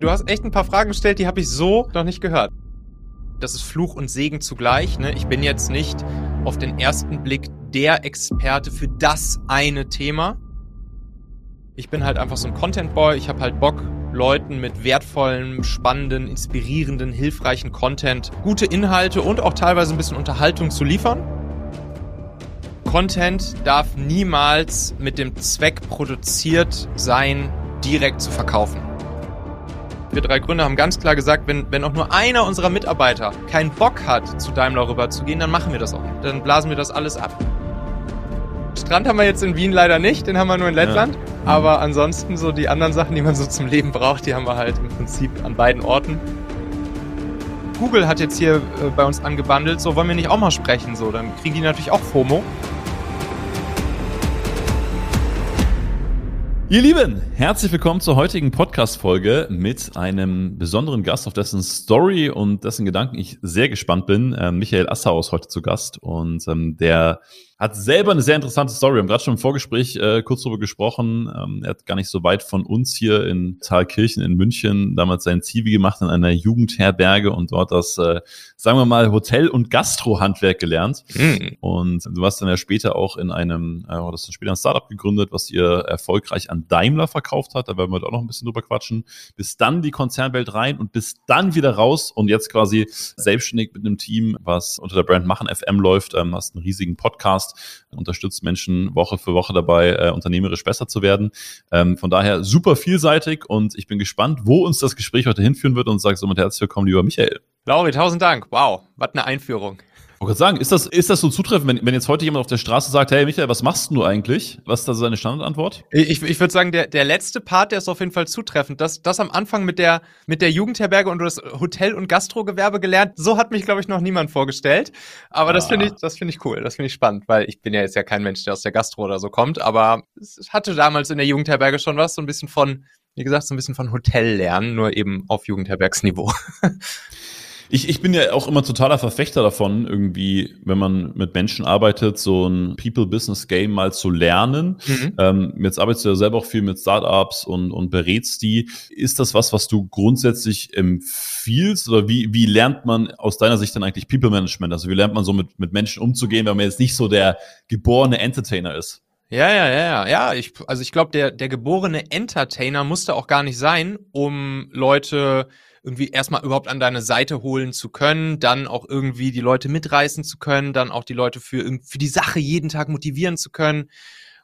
Du hast echt ein paar Fragen gestellt, die habe ich so noch nicht gehört. Das ist Fluch und Segen zugleich. Ne? Ich bin jetzt nicht auf den ersten Blick der Experte für das eine Thema. Ich bin halt einfach so ein Content Boy. Ich habe halt Bock, Leuten mit wertvollen, spannenden, inspirierenden, hilfreichen Content gute Inhalte und auch teilweise ein bisschen Unterhaltung zu liefern. Content darf niemals mit dem Zweck produziert sein, direkt zu verkaufen. Wir drei Gründer haben ganz klar gesagt, wenn, wenn auch nur einer unserer Mitarbeiter keinen Bock hat, zu Daimler rüber zu gehen, dann machen wir das auch. Dann blasen wir das alles ab. Strand haben wir jetzt in Wien leider nicht, den haben wir nur in Lettland. Ja. Aber ansonsten so die anderen Sachen, die man so zum Leben braucht, die haben wir halt im Prinzip an beiden Orten. Google hat jetzt hier äh, bei uns angebandelt, so wollen wir nicht auch mal sprechen, so dann kriegen die natürlich auch FOMO. Ihr Lieben, herzlich willkommen zur heutigen Podcast-Folge mit einem besonderen Gast, auf dessen Story und dessen Gedanken ich sehr gespannt bin. Ähm, Michael Assauer ist heute zu Gast und ähm, der hat selber eine sehr interessante Story. Wir haben gerade schon im Vorgespräch äh, kurz darüber gesprochen. Ähm, er hat gar nicht so weit von uns hier in Thalkirchen in München damals sein Zivi gemacht in einer Jugendherberge und dort das, äh, sagen wir mal, Hotel- und Gastrohandwerk gelernt. Mhm. Und du warst dann ja später auch in einem, äh, hast dann später ein Startup gegründet, was ihr erfolgreich an Daimler verkauft hat. Da werden wir heute auch noch ein bisschen drüber quatschen. Bis dann die Konzernwelt rein und bis dann wieder raus und jetzt quasi selbstständig mit einem Team, was unter der Brand Machen FM läuft. Ähm, hast einen riesigen Podcast Podcast, unterstützt Menschen Woche für Woche dabei, äh, unternehmerisch besser zu werden. Ähm, von daher super vielseitig und ich bin gespannt, wo uns das Gespräch heute hinführen wird und sage somit herzlich willkommen, lieber Michael. Lauri, tausend Dank. Wow, was eine Einführung. Ich wollte sagen, ist das, ist das so zutreffend, wenn, wenn jetzt heute jemand auf der Straße sagt, hey Michael, was machst du eigentlich? Was ist da seine Standardantwort? Ich, ich würde sagen, der, der letzte Part, der ist auf jeden Fall zutreffend. Das, das am Anfang mit der, mit der Jugendherberge und das Hotel- und Gastrogewerbe gelernt, so hat mich, glaube ich, noch niemand vorgestellt. Aber ah. das finde ich, das finde ich cool, das finde ich spannend, weil ich bin ja jetzt ja kein Mensch, der aus der Gastro oder so kommt, aber es hatte damals in der Jugendherberge schon was, so ein bisschen von, wie gesagt, so ein bisschen von Hotel lernen, nur eben auf Jugendherbergsniveau. Ich, ich bin ja auch immer totaler Verfechter davon, irgendwie, wenn man mit Menschen arbeitet, so ein People-Business-Game mal zu lernen. Mhm. Ähm, jetzt arbeitest du ja selber auch viel mit Startups und, und berätst die. Ist das was, was du grundsätzlich empfiehlst? Oder wie, wie lernt man aus deiner Sicht dann eigentlich People-Management? Also wie lernt man so mit, mit Menschen umzugehen, wenn man jetzt nicht so der geborene Entertainer ist? Ja, ja, ja, ja. Ja, ich, also ich glaube, der, der geborene Entertainer musste auch gar nicht sein, um Leute irgendwie erstmal überhaupt an deine Seite holen zu können, dann auch irgendwie die Leute mitreißen zu können, dann auch die Leute für, für die Sache jeden Tag motivieren zu können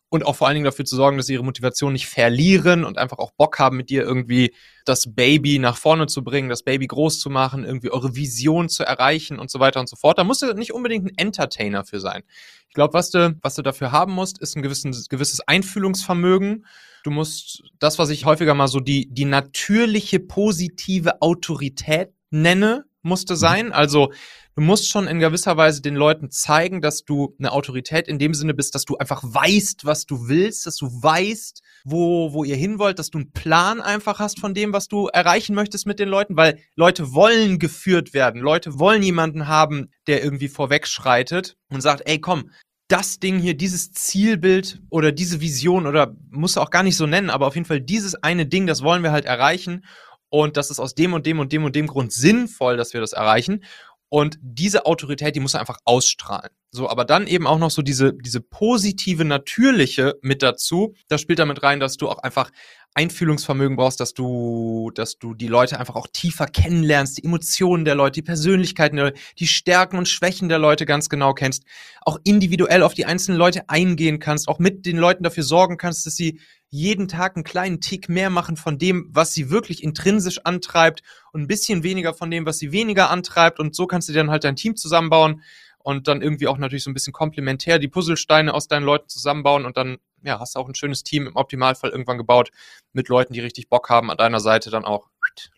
und auch vor allen Dingen dafür zu sorgen, dass sie ihre Motivation nicht verlieren und einfach auch Bock haben, mit dir irgendwie das Baby nach vorne zu bringen, das Baby groß zu machen, irgendwie eure Vision zu erreichen und so weiter und so fort. Da musst du nicht unbedingt ein Entertainer für sein. Ich glaube, was du, was du dafür haben musst, ist ein gewisses, gewisses Einfühlungsvermögen Du musst das, was ich häufiger mal so die, die natürliche positive Autorität nenne, musste mhm. sein. Also du musst schon in gewisser Weise den Leuten zeigen, dass du eine Autorität in dem Sinne bist, dass du einfach weißt, was du willst, dass du weißt, wo, wo ihr hin wollt, dass du einen Plan einfach hast von dem, was du erreichen möchtest mit den Leuten, weil Leute wollen geführt werden. Leute wollen jemanden haben, der irgendwie vorwegschreitet und sagt, ey, komm, das Ding hier, dieses Zielbild oder diese Vision oder muss auch gar nicht so nennen, aber auf jeden Fall dieses eine Ding, das wollen wir halt erreichen und das ist aus dem und dem und dem und dem Grund sinnvoll, dass wir das erreichen. Und diese Autorität, die muss er einfach ausstrahlen. So, aber dann eben auch noch so diese, diese positive, natürliche mit dazu. Das spielt damit rein, dass du auch einfach Einfühlungsvermögen brauchst, dass du, dass du die Leute einfach auch tiefer kennenlernst, die Emotionen der Leute, die Persönlichkeiten der Leute, die Stärken und Schwächen der Leute ganz genau kennst, auch individuell auf die einzelnen Leute eingehen kannst, auch mit den Leuten dafür sorgen kannst, dass sie jeden Tag einen kleinen Tick mehr machen von dem, was sie wirklich intrinsisch antreibt und ein bisschen weniger von dem, was sie weniger antreibt. Und so kannst du dann halt dein Team zusammenbauen und dann irgendwie auch natürlich so ein bisschen komplementär die Puzzlesteine aus deinen Leuten zusammenbauen und dann ja, hast du auch ein schönes Team im Optimalfall irgendwann gebaut mit Leuten, die richtig Bock haben, an deiner Seite dann auch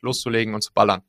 loszulegen und zu ballern.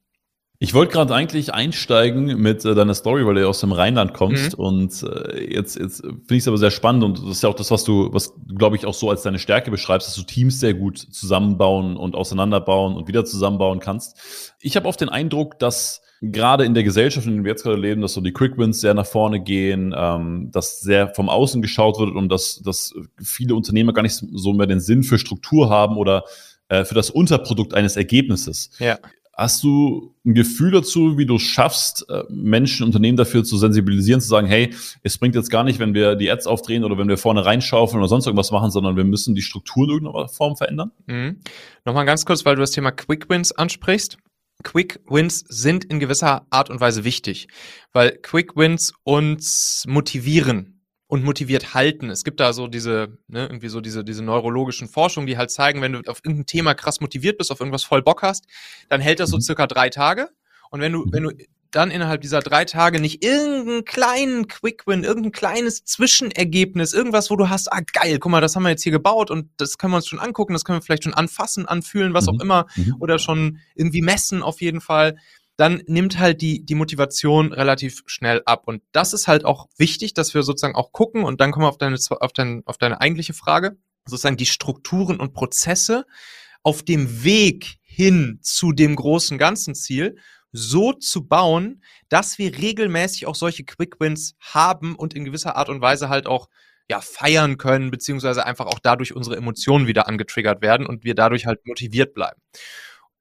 Ich wollte gerade eigentlich einsteigen mit äh, deiner Story, weil du ja aus dem Rheinland kommst mhm. und äh, jetzt, jetzt finde ich es aber sehr spannend und das ist ja auch das, was du, was glaube ich auch so als deine Stärke beschreibst, dass du Teams sehr gut zusammenbauen und auseinanderbauen und wieder zusammenbauen kannst. Ich habe oft den Eindruck, dass gerade in der Gesellschaft, in der wir jetzt gerade leben, dass so die Quick Wins sehr nach vorne gehen, ähm, dass sehr vom Außen geschaut wird und dass, dass viele Unternehmer gar nicht so mehr den Sinn für Struktur haben oder äh, für das Unterprodukt eines Ergebnisses. Ja. Hast du ein Gefühl dazu, wie du es schaffst, äh, Menschen, Unternehmen dafür zu sensibilisieren, zu sagen, hey, es bringt jetzt gar nicht, wenn wir die Ads aufdrehen oder wenn wir vorne reinschaufeln oder sonst irgendwas machen, sondern wir müssen die Struktur in irgendeiner Form verändern? Mhm. Nochmal ganz kurz, weil du das Thema Quick Wins ansprichst. Quick Wins sind in gewisser Art und Weise wichtig, weil Quick Wins uns motivieren und motiviert halten. Es gibt da so diese, ne, irgendwie so diese, diese neurologischen Forschungen, die halt zeigen, wenn du auf irgendein Thema krass motiviert bist, auf irgendwas voll Bock hast, dann hält das so mhm. circa drei Tage. Und wenn du, wenn du dann innerhalb dieser drei Tage nicht irgendeinen kleinen Quick-Win, irgendein kleines Zwischenergebnis, irgendwas, wo du hast, ah geil, guck mal, das haben wir jetzt hier gebaut und das können wir uns schon angucken, das können wir vielleicht schon anfassen, anfühlen, was mhm. auch immer, mhm. oder schon irgendwie messen auf jeden Fall, dann nimmt halt die, die Motivation relativ schnell ab. Und das ist halt auch wichtig, dass wir sozusagen auch gucken, und dann kommen wir auf deine, auf deine, auf deine eigentliche Frage, sozusagen die Strukturen und Prozesse auf dem Weg hin zu dem großen ganzen Ziel so zu bauen, dass wir regelmäßig auch solche Quick Wins haben und in gewisser Art und Weise halt auch ja, feiern können, beziehungsweise einfach auch dadurch unsere Emotionen wieder angetriggert werden und wir dadurch halt motiviert bleiben.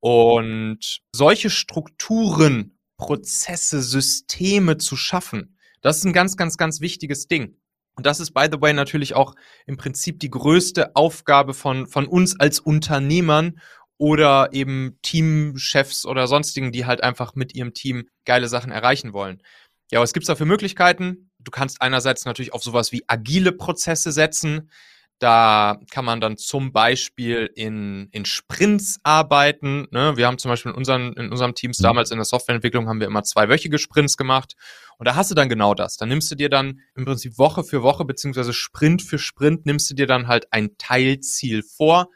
Und solche Strukturen, Prozesse, Systeme zu schaffen, das ist ein ganz, ganz, ganz wichtiges Ding. Und das ist, by the way, natürlich auch im Prinzip die größte Aufgabe von, von uns als Unternehmern oder eben Teamchefs oder sonstigen, die halt einfach mit ihrem Team geile Sachen erreichen wollen. Ja, was gibt's da für Möglichkeiten? Du kannst einerseits natürlich auf sowas wie agile Prozesse setzen. Da kann man dann zum Beispiel in, in Sprints arbeiten. Ne? Wir haben zum Beispiel in, unseren, in unserem Teams mhm. damals in der Softwareentwicklung haben wir immer zweiwöchige Sprints gemacht. Und da hast du dann genau das. Da nimmst du dir dann im Prinzip Woche für Woche beziehungsweise Sprint für Sprint nimmst du dir dann halt ein Teilziel vor.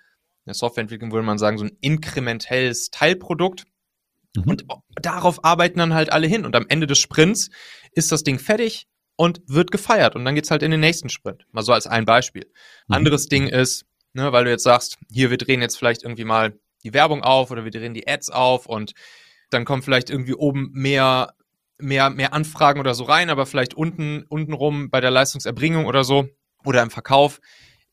In der Softwareentwicklung würde man sagen, so ein inkrementelles Teilprodukt. Mhm. Und darauf arbeiten dann halt alle hin. Und am Ende des Sprints ist das Ding fertig und wird gefeiert. Und dann geht's halt in den nächsten Sprint. Mal so als ein Beispiel. Mhm. Anderes Ding ist, ne, weil du jetzt sagst, hier, wir drehen jetzt vielleicht irgendwie mal die Werbung auf oder wir drehen die Ads auf und dann kommen vielleicht irgendwie oben mehr, mehr, mehr Anfragen oder so rein, aber vielleicht unten, unten rum bei der Leistungserbringung oder so oder im Verkauf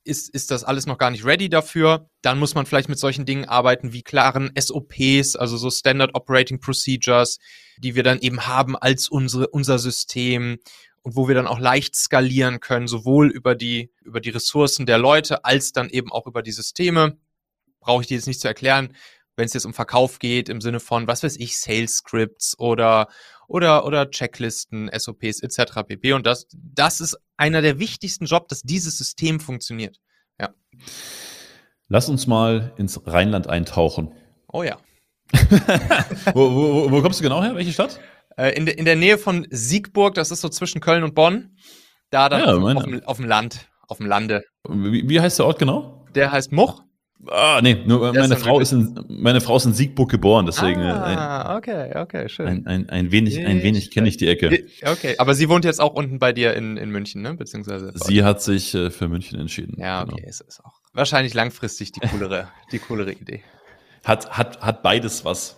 ist, ist das alles noch gar nicht ready dafür. Dann muss man vielleicht mit solchen Dingen arbeiten wie klaren SOPs, also so Standard Operating Procedures, die wir dann eben haben als unsere, unser System und wo wir dann auch leicht skalieren können, sowohl über die, über die Ressourcen der Leute als dann eben auch über die Systeme. Brauche ich dir jetzt nicht zu erklären, wenn es jetzt um Verkauf geht, im Sinne von, was weiß ich, Sales Scripts oder, oder, oder Checklisten, SOPs etc. pp. Und das, das ist einer der wichtigsten Jobs, dass dieses System funktioniert. Ja. Lass uns mal ins Rheinland eintauchen. Oh ja. wo, wo, wo kommst du genau her? Welche Stadt? Äh, in, de, in der Nähe von Siegburg, das ist so zwischen Köln und Bonn. Da dann ja, auf, auf, dem, auf, dem, Land, auf dem Lande. Wie, wie heißt der Ort genau? Der heißt Much. Ah, nee, nur meine Frau, ist in, meine Frau ist in Siegburg geboren, deswegen. Ah, okay, okay, schön. Ein, ein, ein wenig, ein wenig kenne ich die Ecke. Okay, aber sie wohnt jetzt auch unten bei dir in, in München, ne? Beziehungsweise. Sie hat sich äh, für München entschieden. Ja, okay, genau. ist, ist auch wahrscheinlich langfristig die coolere, die coolere Idee. Hat, hat, hat beides was.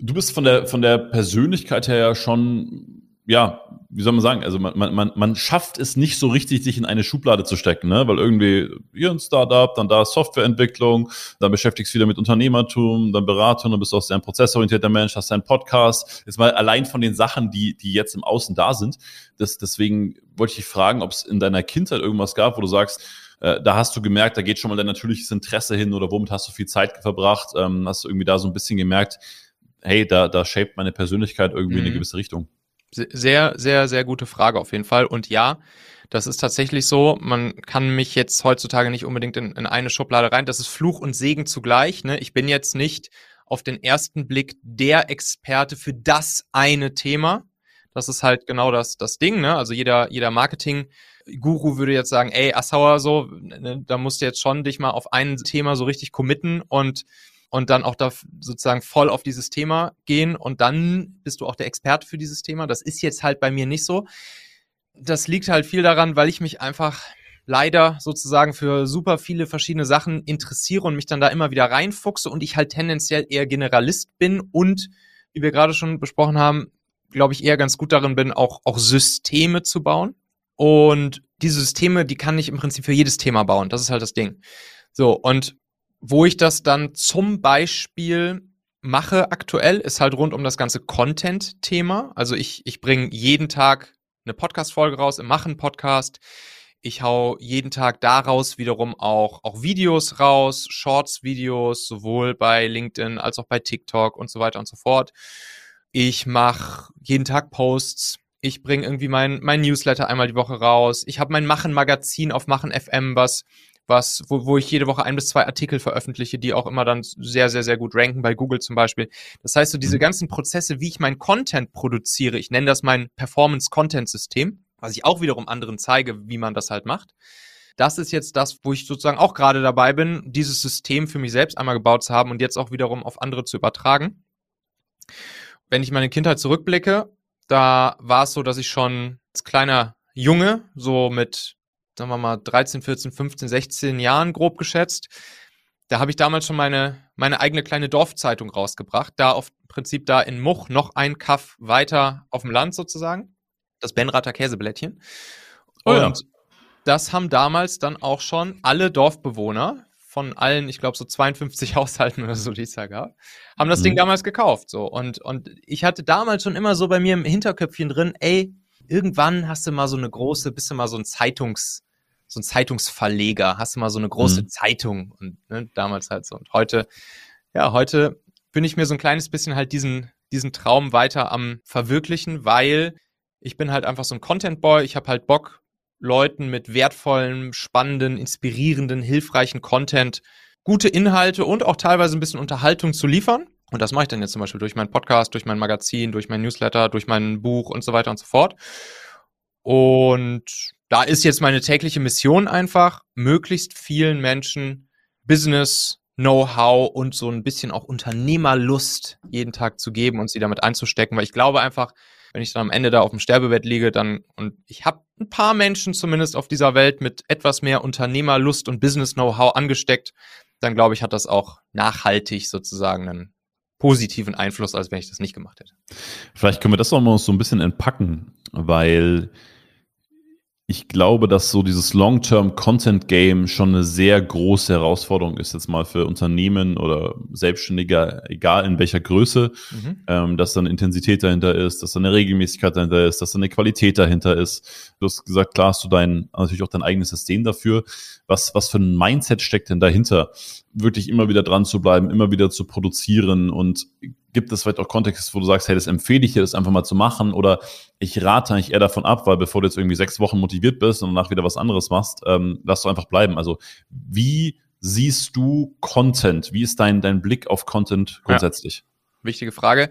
Du bist von der, von der Persönlichkeit her ja schon, ja, wie soll man sagen, also man, man, man schafft es nicht so richtig, sich in eine Schublade zu stecken, ne? weil irgendwie hier ein Startup, dann da Softwareentwicklung, dann beschäftigst du wieder mit Unternehmertum, dann Beratung, dann bist du auch sehr ein prozessorientierter Mensch, hast deinen Podcast. Jetzt mal allein von den Sachen, die, die jetzt im Außen da sind. Das, deswegen wollte ich dich fragen, ob es in deiner Kindheit irgendwas gab, wo du sagst, äh, da hast du gemerkt, da geht schon mal dein natürliches Interesse hin oder womit hast du viel Zeit verbracht? Ähm, hast du irgendwie da so ein bisschen gemerkt, hey, da, da shaped meine Persönlichkeit irgendwie mhm. in eine mhm. gewisse Richtung? Sehr, sehr, sehr gute Frage auf jeden Fall. Und ja, das ist tatsächlich so. Man kann mich jetzt heutzutage nicht unbedingt in, in eine Schublade rein. Das ist Fluch und Segen zugleich. Ne? Ich bin jetzt nicht auf den ersten Blick der Experte für das eine Thema. Das ist halt genau das, das Ding. Ne? Also jeder, jeder Marketing-Guru würde jetzt sagen, ey, Assauer, so, ne, da musst du jetzt schon dich mal auf ein Thema so richtig committen und und dann auch da sozusagen voll auf dieses Thema gehen und dann bist du auch der Experte für dieses Thema. Das ist jetzt halt bei mir nicht so. Das liegt halt viel daran, weil ich mich einfach leider sozusagen für super viele verschiedene Sachen interessiere und mich dann da immer wieder reinfuchse und ich halt tendenziell eher Generalist bin und, wie wir gerade schon besprochen haben, glaube ich, eher ganz gut darin bin, auch, auch Systeme zu bauen. Und diese Systeme, die kann ich im Prinzip für jedes Thema bauen. Das ist halt das Ding. So, und Wo ich das dann zum Beispiel mache aktuell, ist halt rund um das ganze Content-Thema. Also ich, ich bringe jeden Tag eine Podcast-Folge raus, im Machen-Podcast. Ich hau jeden Tag daraus wiederum auch, auch Videos raus, Shorts-Videos, sowohl bei LinkedIn als auch bei TikTok und so weiter und so fort. Ich mache jeden Tag Posts. Ich bringe irgendwie mein, mein Newsletter einmal die Woche raus. Ich habe mein Machen-Magazin auf Machen FM, was was, wo, wo ich jede Woche ein bis zwei Artikel veröffentliche, die auch immer dann sehr, sehr, sehr gut ranken, bei Google zum Beispiel. Das heißt, so diese mhm. ganzen Prozesse, wie ich mein Content produziere, ich nenne das mein Performance-Content-System, was ich auch wiederum anderen zeige, wie man das halt macht. Das ist jetzt das, wo ich sozusagen auch gerade dabei bin, dieses System für mich selbst einmal gebaut zu haben und jetzt auch wiederum auf andere zu übertragen. Wenn ich meine Kindheit zurückblicke, da war es so, dass ich schon als kleiner Junge, so mit sagen wir mal 13, 14, 15, 16 Jahren grob geschätzt. Da habe ich damals schon meine, meine eigene kleine Dorfzeitung rausgebracht. Da auf Prinzip da in Much noch ein Kaff weiter auf dem Land sozusagen. Das Benrather Käseblättchen. Oh, Und ja. das haben damals dann auch schon alle Dorfbewohner von allen, ich glaube so 52 Haushalten oder so, die es da gab, haben das mhm. Ding damals gekauft. So und und ich hatte damals schon immer so bei mir im Hinterköpfchen drin, ey, irgendwann hast du mal so eine große, bist du mal so ein Zeitungs so ein Zeitungsverleger, hast du mal so eine große mhm. Zeitung und ne, damals halt so. Und heute, ja, heute bin ich mir so ein kleines bisschen halt diesen, diesen Traum weiter am verwirklichen, weil ich bin halt einfach so ein Content Boy. Ich habe halt Bock, Leuten mit wertvollen, spannenden, inspirierenden, hilfreichen Content gute Inhalte und auch teilweise ein bisschen Unterhaltung zu liefern. Und das mache ich dann jetzt zum Beispiel durch meinen Podcast, durch mein Magazin, durch mein Newsletter, durch mein Buch und so weiter und so fort. Und da ist jetzt meine tägliche Mission einfach, möglichst vielen Menschen Business, Know-how und so ein bisschen auch Unternehmerlust jeden Tag zu geben und sie damit einzustecken, weil ich glaube einfach, wenn ich dann am Ende da auf dem Sterbebett liege, dann und ich habe ein paar Menschen zumindest auf dieser Welt mit etwas mehr Unternehmerlust und Business Know-how angesteckt, dann glaube ich, hat das auch nachhaltig sozusagen einen positiven Einfluss, als wenn ich das nicht gemacht hätte. Vielleicht können wir das auch mal so ein bisschen entpacken, weil ich glaube, dass so dieses Long-Term-Content-Game schon eine sehr große Herausforderung ist, jetzt mal für Unternehmen oder Selbstständige, egal in welcher Größe, mhm. ähm, dass da eine Intensität dahinter ist, dass da eine Regelmäßigkeit dahinter ist, dass da eine Qualität dahinter ist. Du hast gesagt, klar hast du dein, natürlich auch dein eigenes System dafür. Was, was für ein Mindset steckt denn dahinter? Wirklich immer wieder dran zu bleiben, immer wieder zu produzieren und gibt es vielleicht auch Kontexte, wo du sagst, hey, das empfehle ich dir, das einfach mal zu machen oder ich rate eigentlich eher davon ab, weil bevor du jetzt irgendwie sechs Wochen motiviert bist und danach wieder was anderes machst, ähm, lass du einfach bleiben. Also wie siehst du Content? Wie ist dein, dein Blick auf Content grundsätzlich? Ja. Wichtige Frage.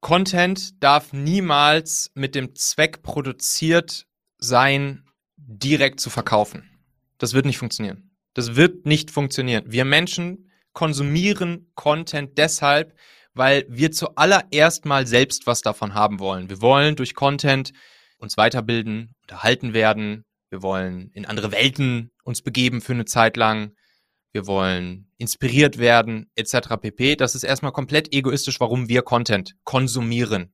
Content darf niemals mit dem Zweck produziert sein, direkt zu verkaufen. Das wird nicht funktionieren. Das wird nicht funktionieren. Wir Menschen konsumieren Content deshalb, weil wir zuallererst mal selbst was davon haben wollen. Wir wollen durch Content uns weiterbilden, unterhalten werden. Wir wollen in andere Welten uns begeben für eine Zeit lang. Wir wollen inspiriert werden, etc. pp. Das ist erstmal komplett egoistisch, warum wir Content konsumieren.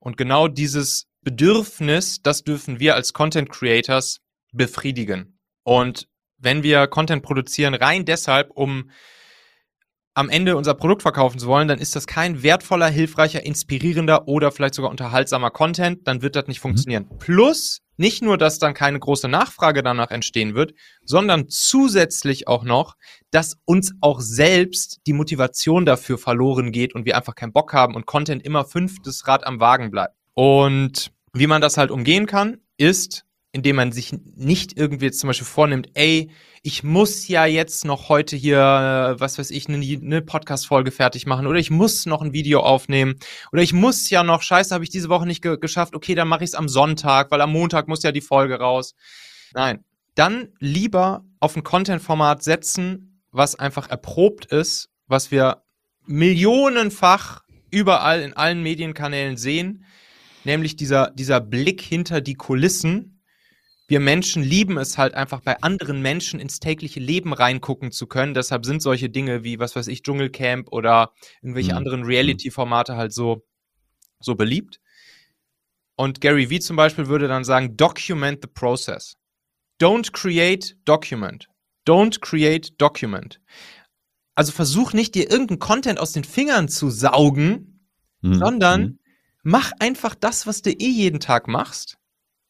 Und genau dieses Bedürfnis, das dürfen wir als Content Creators befriedigen. Und wenn wir Content produzieren, rein deshalb, um am Ende unser Produkt verkaufen zu wollen, dann ist das kein wertvoller, hilfreicher, inspirierender oder vielleicht sogar unterhaltsamer Content, dann wird das nicht mhm. funktionieren. Mhm. Plus, nicht nur, dass dann keine große Nachfrage danach entstehen wird, sondern zusätzlich auch noch, dass uns auch selbst die Motivation dafür verloren geht und wir einfach keinen Bock haben und Content immer fünftes Rad am Wagen bleibt. Und wie man das halt umgehen kann, ist, indem man sich nicht irgendwie jetzt zum Beispiel vornimmt, ey, ich muss ja jetzt noch heute hier, was weiß ich, eine, eine Podcast-Folge fertig machen oder ich muss noch ein Video aufnehmen oder ich muss ja noch, scheiße, habe ich diese Woche nicht ge geschafft, okay, dann mache ich es am Sonntag, weil am Montag muss ja die Folge raus. Nein, dann lieber auf ein Content-Format setzen, was einfach erprobt ist, was wir millionenfach überall in allen Medienkanälen sehen, nämlich dieser, dieser Blick hinter die Kulissen, wir Menschen lieben es halt einfach bei anderen Menschen ins tägliche Leben reingucken zu können. Deshalb sind solche Dinge wie, was weiß ich, Dschungelcamp oder irgendwelche mhm. anderen Reality-Formate halt so, so beliebt. Und Gary Vee zum Beispiel würde dann sagen, document the process. Don't create document. Don't create document. Also versuch nicht, dir irgendeinen Content aus den Fingern zu saugen, mhm. sondern mhm. mach einfach das, was du eh jeden Tag machst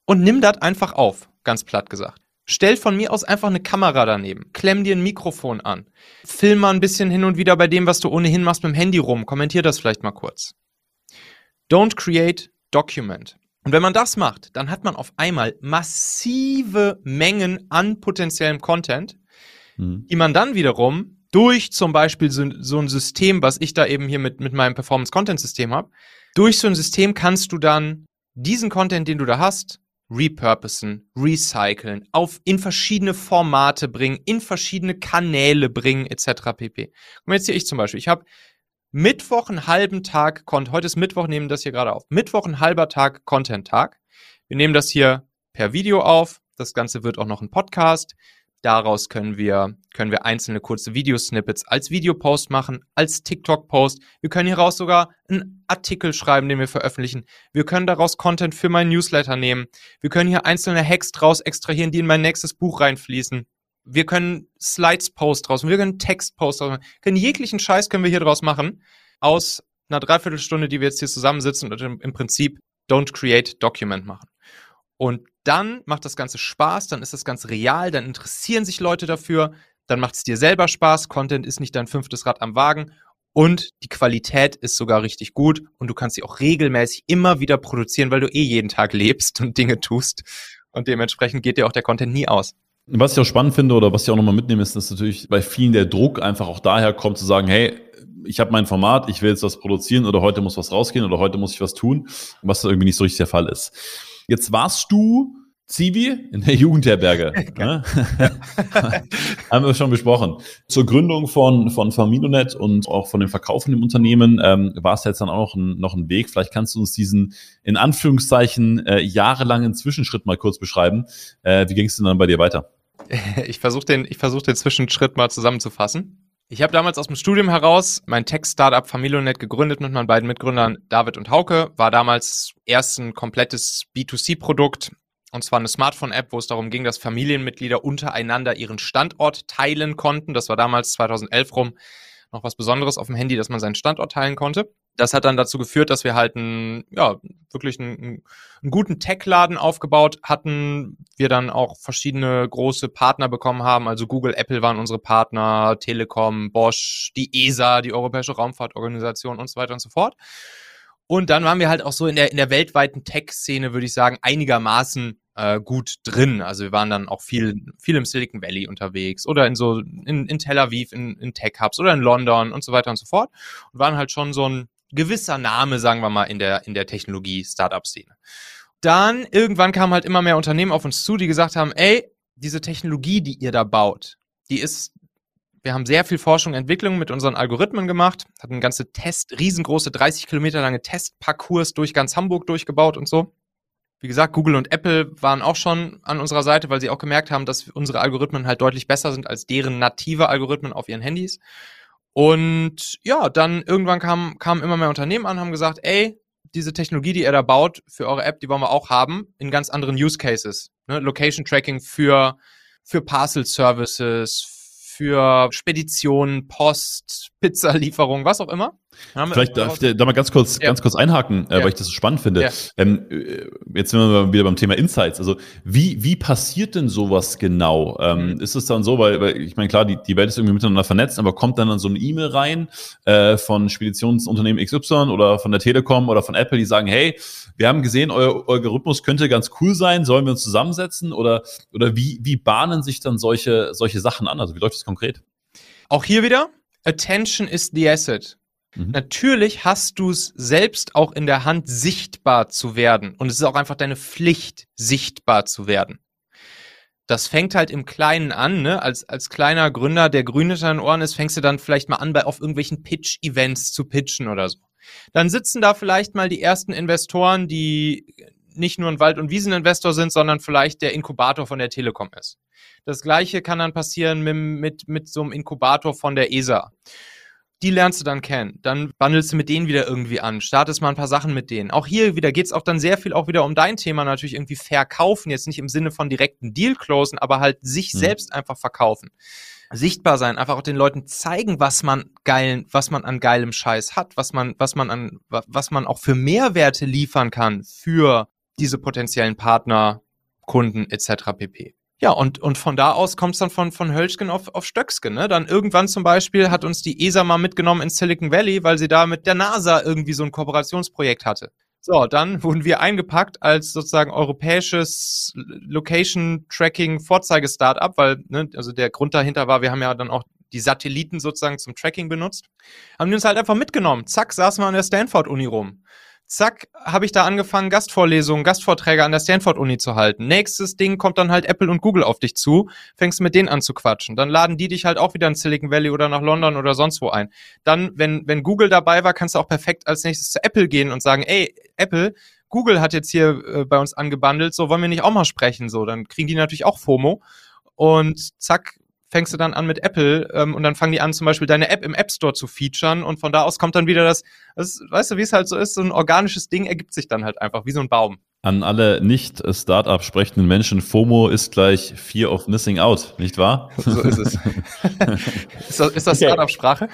und nimm das einfach auf, ganz platt gesagt. Stell von mir aus einfach eine Kamera daneben. Klemm dir ein Mikrofon an. Film mal ein bisschen hin und wieder bei dem, was du ohnehin machst mit dem Handy rum. Kommentier das vielleicht mal kurz. Don't create, document. Und wenn man das macht, dann hat man auf einmal massive Mengen an potenziellem Content, mhm. die man dann wiederum durch zum Beispiel so, so, ein System, was ich da eben hier mit, mit meinem Performance-Content-System habe, durch so ein System kannst du dann diesen Content, den du da hast, repurposen, recyceln, auf in verschiedene Formate bringen, in verschiedene Kanäle bringen, etc. pp. Und jetzt hier ich zum Beispiel, ich habe Mittwoch einen halben Tag Content. Heute ist Mittwoch, nehmen das hier gerade auf. Mittwoch ein halber Tag Content-Tag. Wir nehmen das hier per Video auf. Das Ganze wird auch noch ein Podcast. Daraus können wir, können wir einzelne kurze Videosnippets als Videopost machen, als TikTok-Post. Wir können hieraus sogar einen Artikel schreiben, den wir veröffentlichen. Wir können daraus Content für meinen Newsletter nehmen. Wir können hier einzelne Hacks draus extrahieren, die in mein nächstes Buch reinfließen. Wir können Slides-Post draus machen. Wir können Text-Post draus machen. Wir können jeglichen Scheiß können wir hier draus machen. Aus einer Dreiviertelstunde, die wir jetzt hier zusammensitzen und im Prinzip Don't Create Document machen. Und dann macht das Ganze Spaß, dann ist das Ganze real, dann interessieren sich Leute dafür, dann macht es dir selber Spaß, Content ist nicht dein fünftes Rad am Wagen und die Qualität ist sogar richtig gut und du kannst sie auch regelmäßig immer wieder produzieren, weil du eh jeden Tag lebst und Dinge tust und dementsprechend geht dir auch der Content nie aus. Was ich auch spannend finde oder was ich auch nochmal mitnehme, ist, dass natürlich bei vielen der Druck einfach auch daher kommt zu sagen, hey, ich habe mein Format, ich will jetzt was produzieren oder heute muss was rausgehen oder heute muss ich was tun, was irgendwie nicht so richtig der Fall ist. Jetzt warst du Zivi in der Jugendherberge. ne? Haben wir schon besprochen. Zur Gründung von, von Familonet und auch von dem Verkauf im Unternehmen ähm, war es jetzt dann auch noch ein, noch ein Weg. Vielleicht kannst du uns diesen in Anführungszeichen äh, jahrelangen Zwischenschritt mal kurz beschreiben. Äh, wie ging es denn dann bei dir weiter? Ich versuche den, ich versuch den Zwischenschritt mal zusammenzufassen. Ich habe damals aus dem Studium heraus mein Tech-Startup Familionet gegründet mit meinen beiden Mitgründern David und Hauke. War damals erst ein komplettes B2C-Produkt, und zwar eine Smartphone-App, wo es darum ging, dass Familienmitglieder untereinander ihren Standort teilen konnten. Das war damals 2011 rum noch was Besonderes auf dem Handy, dass man seinen Standort teilen konnte. Das hat dann dazu geführt, dass wir halt einen, ja, wirklich einen, einen guten Tech-Laden aufgebaut hatten. Wir dann auch verschiedene große Partner bekommen haben. Also Google, Apple waren unsere Partner, Telekom, Bosch, die ESA, die Europäische Raumfahrtorganisation und so weiter und so fort. Und dann waren wir halt auch so in der, in der weltweiten Tech-Szene, würde ich sagen, einigermaßen äh, gut drin. Also wir waren dann auch viel, viel im Silicon Valley unterwegs oder in so, in, in Tel Aviv, in, in Tech-Hubs oder in London und so weiter und so fort. Und waren halt schon so ein gewisser Name, sagen wir mal, in der, in der Technologie-Startup-Szene. Dann irgendwann kamen halt immer mehr Unternehmen auf uns zu, die gesagt haben, ey, diese Technologie, die ihr da baut, die ist wir haben sehr viel Forschung und Entwicklung mit unseren Algorithmen gemacht, hatten ganze Test, riesengroße 30 Kilometer lange Testparcours durch ganz Hamburg durchgebaut und so. Wie gesagt, Google und Apple waren auch schon an unserer Seite, weil sie auch gemerkt haben, dass unsere Algorithmen halt deutlich besser sind als deren native Algorithmen auf ihren Handys. Und ja, dann irgendwann kamen kam immer mehr Unternehmen an, haben gesagt, ey, diese Technologie, die ihr da baut für eure App, die wollen wir auch haben in ganz anderen Use Cases. Ne? Location Tracking für, für Parcel Services, für Speditionen, Post, Pizzalieferung, was auch immer. Vielleicht darf ich da mal ganz kurz, ja. ganz kurz einhaken, äh, ja. weil ich das so spannend finde. Ja. Ähm, äh, jetzt sind wir wieder beim Thema Insights. Also wie, wie passiert denn sowas genau? Ähm, mhm. Ist es dann so, weil, weil ich meine, klar, die, die Welt ist irgendwie miteinander vernetzt, aber kommt dann, dann so eine E-Mail rein äh, von Speditionsunternehmen XY oder von der Telekom oder von Apple, die sagen, hey, wir haben gesehen, euer Algorithmus könnte ganz cool sein, sollen wir uns zusammensetzen? Oder, oder wie, wie bahnen sich dann solche, solche Sachen an? Also wie läuft das konkret? Auch hier wieder, Attention is the asset. Mhm. Natürlich hast du es selbst auch in der Hand, sichtbar zu werden. Und es ist auch einfach deine Pflicht, sichtbar zu werden. Das fängt halt im Kleinen an, ne? Als, als kleiner Gründer, der grün in deinen Ohren ist, fängst du dann vielleicht mal an, bei auf irgendwelchen Pitch-Events zu pitchen oder so. Dann sitzen da vielleicht mal die ersten Investoren, die nicht nur ein Wald- und Wieseninvestor sind, sondern vielleicht der Inkubator von der Telekom ist. Das gleiche kann dann passieren mit, mit, mit so einem Inkubator von der ESA die lernst du dann kennen. Dann wandelst du mit denen wieder irgendwie an, startest mal ein paar Sachen mit denen. Auch hier wieder geht's auch dann sehr viel auch wieder um dein Thema natürlich irgendwie verkaufen, jetzt nicht im Sinne von direkten Deal closen, aber halt sich mhm. selbst einfach verkaufen. sichtbar sein, einfach auch den Leuten zeigen, was man geilen, was man an geilem Scheiß hat, was man, was man an, was man auch für Mehrwerte liefern kann für diese potenziellen Partner, Kunden etc. pp. Ja, und, und von da aus kommt es dann von, von Hölschgen auf, auf Stöcksken. Ne? Dann irgendwann zum Beispiel hat uns die ESA mal mitgenommen in Silicon Valley, weil sie da mit der NASA irgendwie so ein Kooperationsprojekt hatte. So, dann wurden wir eingepackt als sozusagen europäisches Location-Tracking-Vorzeige-Startup, weil, ne, also der Grund dahinter war, wir haben ja dann auch die Satelliten sozusagen zum Tracking benutzt. Haben die uns halt einfach mitgenommen. Zack, saßen wir an der Stanford-Uni rum. Zack, habe ich da angefangen, Gastvorlesungen, Gastvorträge an der Stanford-Uni zu halten. Nächstes Ding kommt dann halt Apple und Google auf dich zu, fängst mit denen an zu quatschen. Dann laden die dich halt auch wieder in Silicon Valley oder nach London oder sonst wo ein. Dann, wenn, wenn Google dabei war, kannst du auch perfekt als nächstes zu Apple gehen und sagen, ey, Apple, Google hat jetzt hier äh, bei uns angebandelt, so wollen wir nicht auch mal sprechen, so. Dann kriegen die natürlich auch FOMO. Und zack, fängst du dann an mit Apple ähm, und dann fangen die an, zum Beispiel deine App im App Store zu featuren und von da aus kommt dann wieder das, das weißt du, wie es halt so ist, so ein organisches Ding ergibt sich dann halt einfach, wie so ein Baum. An alle nicht Startup sprechenden Menschen, FOMO ist gleich Fear of Missing Out, nicht wahr? So ist es. ist das, ist das Startup-Sprache?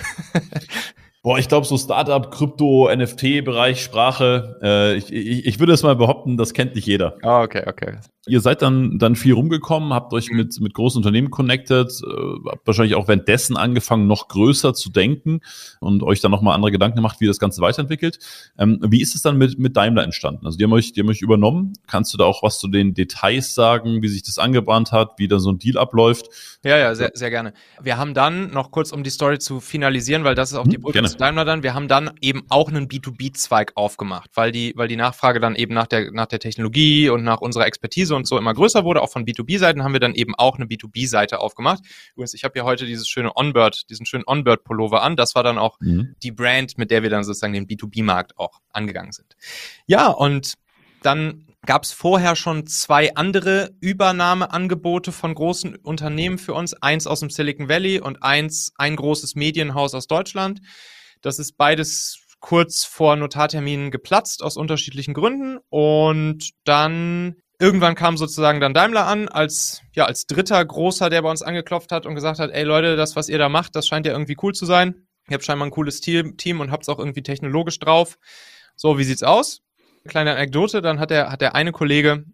Boah, ich glaube, so Startup, Krypto, NFT-Bereich, Sprache, äh, ich, ich, ich würde es mal behaupten, das kennt nicht jeder. Ah, okay, okay. Ihr seid dann, dann viel rumgekommen, habt euch mit, mit großen Unternehmen connected, äh, habt wahrscheinlich auch währenddessen angefangen, noch größer zu denken und euch dann nochmal andere Gedanken gemacht, wie das Ganze weiterentwickelt. Ähm, wie ist es dann mit, mit Daimler entstanden? Also die haben, euch, die haben euch übernommen. Kannst du da auch was zu den Details sagen, wie sich das angebahnt hat, wie da so ein Deal abläuft? Ja, ja, sehr, sehr gerne. Wir haben dann, noch kurz um die Story zu finalisieren, weil das ist auch die hm, Brücke zu Daimler dann, wir haben dann eben auch einen B2B-Zweig aufgemacht, weil die, weil die Nachfrage dann eben nach der, nach der Technologie und nach unserer Expertise und so immer größer wurde. Auch von B2B-Seiten haben wir dann eben auch eine B2B-Seite aufgemacht. Übrigens, ich habe hier heute dieses schöne Onbird, diesen schönen Onbird-Pullover an. Das war dann auch mhm. die Brand, mit der wir dann sozusagen den B2B-Markt auch angegangen sind. Ja, und dann gab es vorher schon zwei andere Übernahmeangebote von großen Unternehmen für uns. Eins aus dem Silicon Valley und eins, ein großes Medienhaus aus Deutschland. Das ist beides kurz vor Notarterminen geplatzt aus unterschiedlichen Gründen und dann irgendwann kam sozusagen dann Daimler an als ja als dritter großer, der bei uns angeklopft hat und gesagt hat, ey Leute, das was ihr da macht, das scheint ja irgendwie cool zu sein. Ihr habt scheinbar ein cooles Team und habt es auch irgendwie technologisch drauf. So, wie sieht's aus? Kleine Anekdote, dann hat der hat der eine Kollege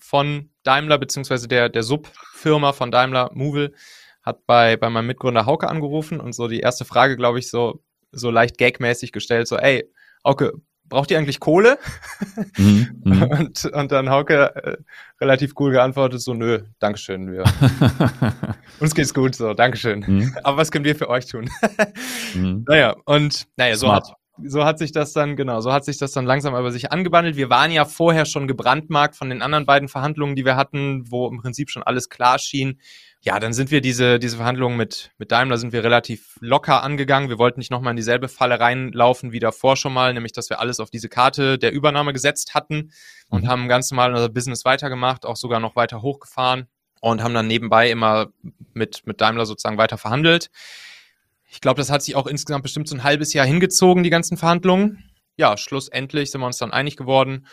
von Daimler beziehungsweise der der Subfirma von Daimler Movil hat bei bei meinem Mitgründer Hauke angerufen und so die erste Frage, glaube ich, so so leicht gagmäßig gestellt, so, ey, Hauke, braucht ihr eigentlich Kohle? Mhm, mhm. und, und dann Hauke äh, relativ cool geantwortet, so, nö, Dankeschön, wir. uns geht's gut, so, Dankeschön. Mhm. Aber was können wir für euch tun? mhm. Naja, und naja, so hat, so hat sich das dann, genau, so hat sich das dann langsam aber sich angebandelt. Wir waren ja vorher schon gebrandmarkt von den anderen beiden Verhandlungen, die wir hatten, wo im Prinzip schon alles klar schien ja, dann sind wir diese, diese Verhandlungen mit, mit Daimler sind wir relativ locker angegangen. Wir wollten nicht nochmal in dieselbe Falle reinlaufen wie davor schon mal, nämlich, dass wir alles auf diese Karte der Übernahme gesetzt hatten und mhm. haben ganz normal unser Business weitergemacht, auch sogar noch weiter hochgefahren und haben dann nebenbei immer mit, mit Daimler sozusagen weiter verhandelt. Ich glaube, das hat sich auch insgesamt bestimmt so ein halbes Jahr hingezogen, die ganzen Verhandlungen. Ja, schlussendlich sind wir uns dann einig geworden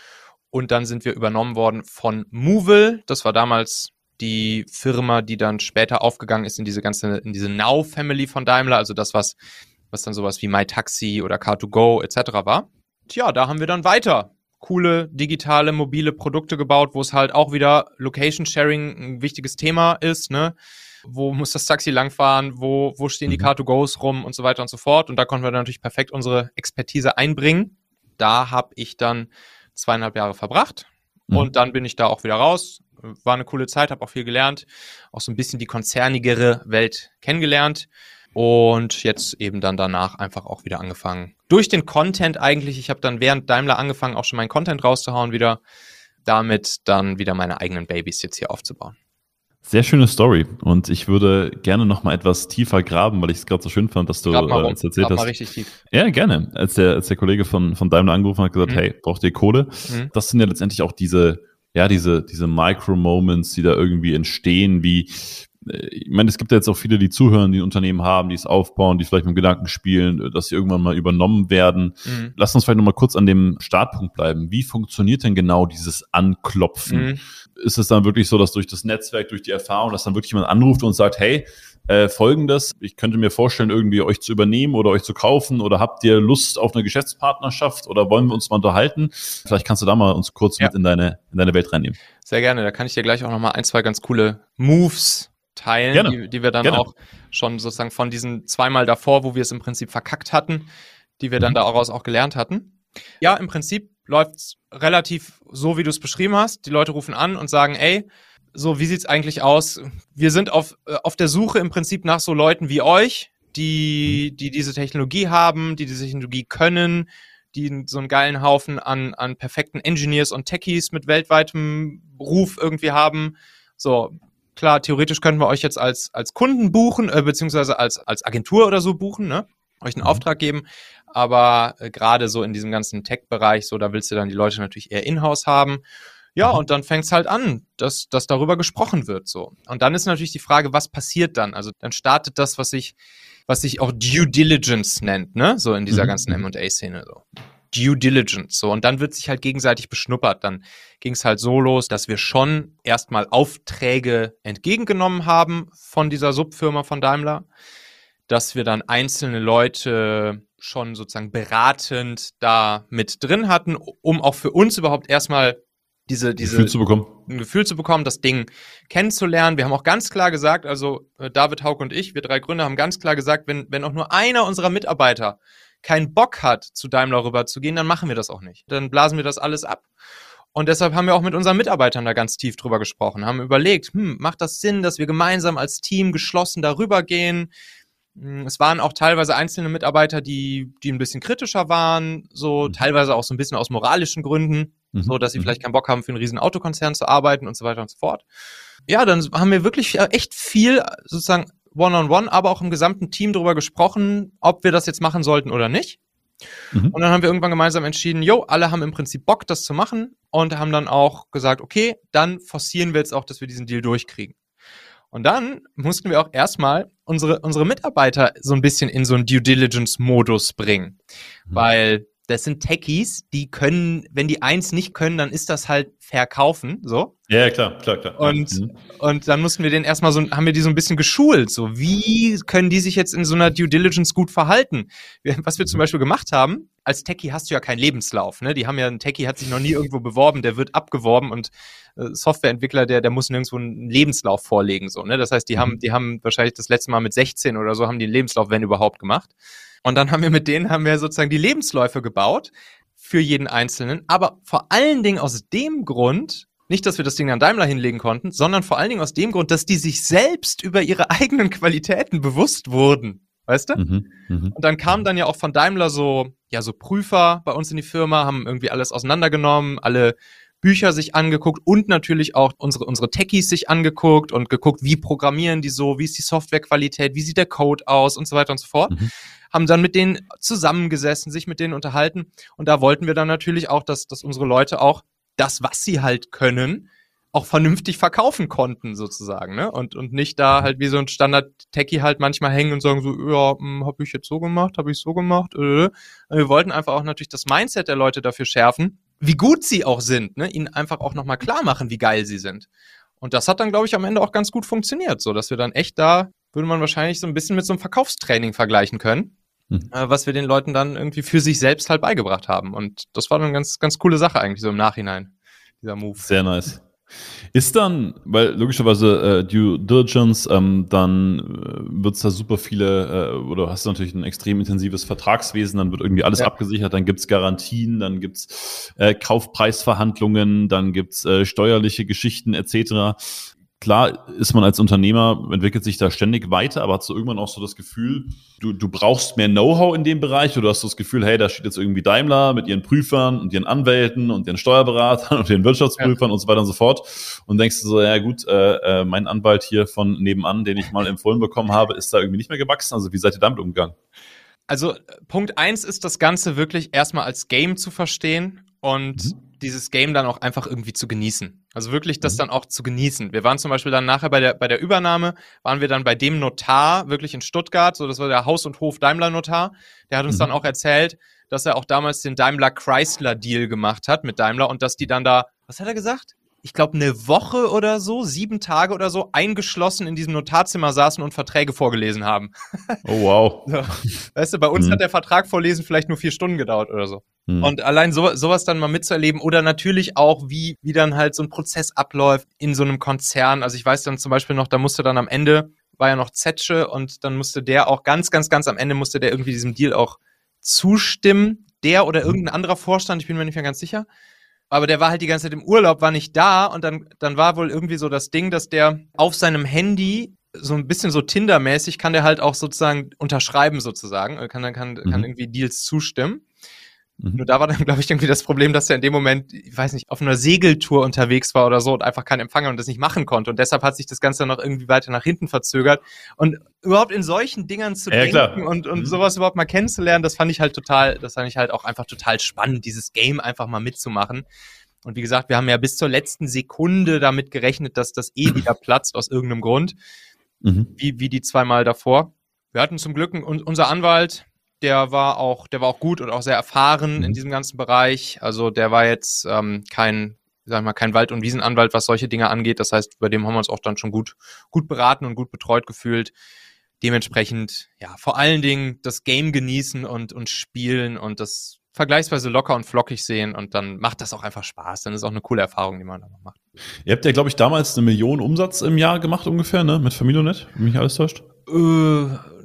und dann sind wir übernommen worden von Movil. Das war damals die Firma, die dann später aufgegangen ist in diese ganze, in diese Now-Family von Daimler, also das, was, was dann sowas wie MyTaxi oder Car2Go etc. war. Tja, da haben wir dann weiter coole digitale, mobile Produkte gebaut, wo es halt auch wieder Location Sharing ein wichtiges Thema ist, ne? Wo muss das Taxi langfahren? Wo, wo stehen die mhm. Car2Gos rum und so weiter und so fort? Und da konnten wir dann natürlich perfekt unsere Expertise einbringen. Da habe ich dann zweieinhalb Jahre verbracht. Mhm. Und dann bin ich da auch wieder raus, war eine coole Zeit, habe auch viel gelernt, auch so ein bisschen die konzernigere Welt kennengelernt und jetzt eben dann danach einfach auch wieder angefangen. Durch den Content eigentlich, ich habe dann während Daimler angefangen, auch schon meinen Content rauszuhauen wieder, damit dann wieder meine eigenen Babys jetzt hier aufzubauen. Sehr schöne Story und ich würde gerne noch mal etwas tiefer graben, weil ich es gerade so schön fand, dass du Grab mal äh, erzählt Grab hast. Mal richtig tief. Ja, gerne. Als der, als der Kollege von, von Daimler angerufen hat, gesagt, mhm. hey, braucht ihr Kohle? Mhm. Das sind ja letztendlich auch diese ja, diese, diese Micro-Moments, die da irgendwie entstehen, wie ich meine, es gibt ja jetzt auch viele, die zuhören, die ein Unternehmen haben, die es aufbauen, die vielleicht mit dem Gedanken spielen, äh, dass sie irgendwann mal übernommen werden. Mhm. Lass uns vielleicht nochmal kurz an dem Startpunkt bleiben. Wie funktioniert denn genau dieses Anklopfen? Mhm. Ist es dann wirklich so, dass durch das Netzwerk, durch die Erfahrung, dass dann wirklich jemand anruft und sagt, hey, äh, folgendes, ich könnte mir vorstellen, irgendwie euch zu übernehmen oder euch zu kaufen oder habt ihr Lust auf eine Geschäftspartnerschaft oder wollen wir uns mal unterhalten? Vielleicht kannst du da mal uns kurz ja. mit in deine, in deine Welt reinnehmen. Sehr gerne, da kann ich dir gleich auch nochmal ein, zwei ganz coole Moves teilen, die, die, wir dann Gerne. auch schon sozusagen von diesen zweimal davor, wo wir es im Prinzip verkackt hatten, die wir dann mhm. daraus auch gelernt hatten. Ja, im Prinzip läuft es relativ so, wie du es beschrieben hast. Die Leute rufen an und sagen, ey, so, wie sieht's eigentlich aus? Wir sind auf, äh, auf der Suche im Prinzip nach so Leuten wie euch, die, mhm. die diese Technologie haben, die diese Technologie können, die so einen geilen Haufen an, an perfekten Engineers und Techies mit weltweitem Ruf irgendwie haben. So, klar, theoretisch könnten wir euch jetzt als, als Kunden buchen, äh, beziehungsweise als, als Agentur oder so buchen, ne? Euch einen mhm. Auftrag geben. Aber äh, gerade so in diesem ganzen Tech-Bereich, so, da willst du dann die Leute natürlich eher in-house haben. Ja, mhm. und dann fängt's halt an, dass, dass darüber gesprochen wird. so. Und dann ist natürlich die Frage, was passiert dann? Also dann startet das, was sich, was sich auch Due Diligence nennt, ne? So in dieser mhm. ganzen MA-Szene. So. Due Diligence. So, und dann wird sich halt gegenseitig beschnuppert. Dann ging es halt so los, dass wir schon erstmal Aufträge entgegengenommen haben von dieser Subfirma von Daimler, dass wir dann einzelne Leute schon sozusagen beratend da mit drin hatten, um auch für uns überhaupt erstmal diese, diese Gefühl zu bekommen. ein Gefühl zu bekommen, das Ding kennenzulernen. Wir haben auch ganz klar gesagt, also äh, David Haug und ich, wir drei Gründer haben ganz klar gesagt, wenn, wenn auch nur einer unserer Mitarbeiter keinen Bock hat, zu Daimler rüber zu gehen, dann machen wir das auch nicht. Dann blasen wir das alles ab. Und deshalb haben wir auch mit unseren Mitarbeitern da ganz tief drüber gesprochen, haben überlegt, hm, macht das Sinn, dass wir gemeinsam als Team geschlossen darüber gehen? Hm, es waren auch teilweise einzelne Mitarbeiter, die, die ein bisschen kritischer waren, so mhm. teilweise auch so ein bisschen aus moralischen Gründen, mhm. so dass sie mhm. vielleicht keinen Bock haben, für einen riesen Autokonzern zu arbeiten und so weiter und so fort. Ja, dann haben wir wirklich echt viel sozusagen one-on-one, aber auch im gesamten Team darüber gesprochen, ob wir das jetzt machen sollten oder nicht. Mhm. Und dann haben wir irgendwann gemeinsam entschieden, jo, alle haben im Prinzip Bock, das zu machen und haben dann auch gesagt, okay, dann forcieren wir jetzt auch, dass wir diesen Deal durchkriegen. Und dann mussten wir auch erstmal unsere, unsere Mitarbeiter so ein bisschen in so einen Due Diligence-Modus bringen. Mhm. Weil das sind Techies, die können, wenn die eins nicht können, dann ist das halt verkaufen, so. Ja, klar, klar, klar. Und, mhm. und dann mussten wir den erstmal so, haben wir die so ein bisschen geschult, so. Wie können die sich jetzt in so einer Due Diligence gut verhalten? Was wir zum Beispiel gemacht haben, als Techie hast du ja keinen Lebenslauf, ne? Die haben ja, ein Techie hat sich noch nie irgendwo beworben, der wird abgeworben und äh, Softwareentwickler, der, der muss nirgendwo einen Lebenslauf vorlegen, so, ne? Das heißt, die mhm. haben, die haben wahrscheinlich das letzte Mal mit 16 oder so haben die einen Lebenslauf, wenn überhaupt, gemacht. Und dann haben wir mit denen haben wir sozusagen die Lebensläufe gebaut für jeden Einzelnen, aber vor allen Dingen aus dem Grund, nicht, dass wir das Ding an Daimler hinlegen konnten, sondern vor allen Dingen aus dem Grund, dass die sich selbst über ihre eigenen Qualitäten bewusst wurden. Weißt du? Mhm, mh. Und dann kamen dann ja auch von Daimler so, ja, so Prüfer bei uns in die Firma, haben irgendwie alles auseinandergenommen, alle Bücher sich angeguckt und natürlich auch unsere, unsere Techies sich angeguckt und geguckt, wie programmieren die so, wie ist die Softwarequalität, wie sieht der Code aus und so weiter und so fort. Mhm haben dann mit denen zusammengesessen, sich mit denen unterhalten. Und da wollten wir dann natürlich auch, dass, dass unsere Leute auch das, was sie halt können, auch vernünftig verkaufen konnten, sozusagen, ne? Und, und nicht da halt wie so ein Standard-Techie halt manchmal hängen und sagen so, ja, hm, habe ich jetzt so gemacht, habe ich so gemacht. Äh. Wir wollten einfach auch natürlich das Mindset der Leute dafür schärfen, wie gut sie auch sind, ne? Ihnen einfach auch nochmal klar machen, wie geil sie sind. Und das hat dann, glaube ich, am Ende auch ganz gut funktioniert, so dass wir dann echt da, würde man wahrscheinlich so ein bisschen mit so einem Verkaufstraining vergleichen können mhm. äh, was wir den Leuten dann irgendwie für sich selbst halt beigebracht haben. Und das war eine ganz, ganz coole Sache eigentlich so im Nachhinein, dieser Move. Sehr nice. Ist dann, weil logischerweise äh, Due Diligence, ähm, dann äh, wird es da super viele, äh, oder hast du natürlich ein extrem intensives Vertragswesen, dann wird irgendwie alles ja. abgesichert, dann gibt's Garantien, dann gibt's äh, Kaufpreisverhandlungen, dann gibt's äh, steuerliche Geschichten etc klar ist man als Unternehmer, entwickelt sich da ständig weiter, aber hast du irgendwann auch so das Gefühl, du, du brauchst mehr Know-how in dem Bereich oder hast du das Gefühl, hey, da steht jetzt irgendwie Daimler mit ihren Prüfern und ihren Anwälten und ihren Steuerberatern und ihren Wirtschaftsprüfern ja. und so weiter und so fort und denkst du so, ja gut, äh, äh, mein Anwalt hier von nebenan, den ich mal empfohlen bekommen habe, ist da irgendwie nicht mehr gewachsen. Also wie seid ihr damit umgegangen? Also Punkt eins ist das Ganze wirklich erstmal als Game zu verstehen und mhm dieses Game dann auch einfach irgendwie zu genießen. Also wirklich das Mhm. dann auch zu genießen. Wir waren zum Beispiel dann nachher bei der, bei der Übernahme, waren wir dann bei dem Notar, wirklich in Stuttgart, so das war der Haus- und Hof-Daimler-Notar. Der hat uns Mhm. dann auch erzählt, dass er auch damals den Daimler-Chrysler-Deal gemacht hat mit Daimler und dass die dann da, was hat er gesagt? Ich glaube, eine Woche oder so, sieben Tage oder so, eingeschlossen in diesem Notarzimmer saßen und Verträge vorgelesen haben. Oh, wow. So. Weißt du, bei uns Mhm. hat der Vertrag vorlesen vielleicht nur vier Stunden gedauert oder so. Hm. Und allein so, sowas dann mal mitzuerleben oder natürlich auch, wie, wie dann halt so ein Prozess abläuft in so einem Konzern. Also ich weiß dann zum Beispiel noch, da musste dann am Ende, war ja noch Zetsche und dann musste der auch ganz, ganz, ganz am Ende musste der irgendwie diesem Deal auch zustimmen. Der oder irgendein anderer Vorstand, ich bin mir nicht mehr ganz sicher. Aber der war halt die ganze Zeit im Urlaub, war nicht da und dann, dann war wohl irgendwie so das Ding, dass der auf seinem Handy so ein bisschen so Tinder-mäßig kann der halt auch sozusagen unterschreiben sozusagen, kann dann kann, kann Mhm. irgendwie Deals zustimmen. Mhm. Nur da war dann, glaube ich, irgendwie das Problem, dass er in dem Moment, ich weiß nicht, auf einer Segeltour unterwegs war oder so und einfach keinen Empfang und das nicht machen konnte. Und deshalb hat sich das Ganze noch irgendwie weiter nach hinten verzögert. Und überhaupt in solchen Dingern zu Ja, denken und, und Mhm. sowas überhaupt mal kennenzulernen, das fand ich halt total, das fand ich halt auch einfach total spannend, dieses Game einfach mal mitzumachen. Und wie gesagt, wir haben ja bis zur letzten Sekunde damit gerechnet, dass das eh wieder platzt aus irgendeinem Grund Mhm. wie, wie die zweimal davor. Wir hatten zum Glück, un unser Anwalt, der war auch, der war auch gut und auch sehr erfahren Mhm. in diesem ganzen Bereich. Also der war jetzt ähm, kein, sag mal, kein Wald- und Wiesenanwalt, was solche Dinge angeht. Das heißt, bei dem haben wir uns auch dann schon gut, gut beraten und gut betreut gefühlt. Dementsprechend, ja, vor allen Dingen das Game genießen und, und spielen und das vergleichsweise locker und flockig sehen und dann macht das auch einfach Spaß. Dann ist auch eine coole Erfahrung, die man noch macht. Ihr habt ja, glaube ich, damals eine Million Umsatz im Jahr gemacht ungefähr, ne? Mit Familionet, wenn mich alles täuscht. Äh,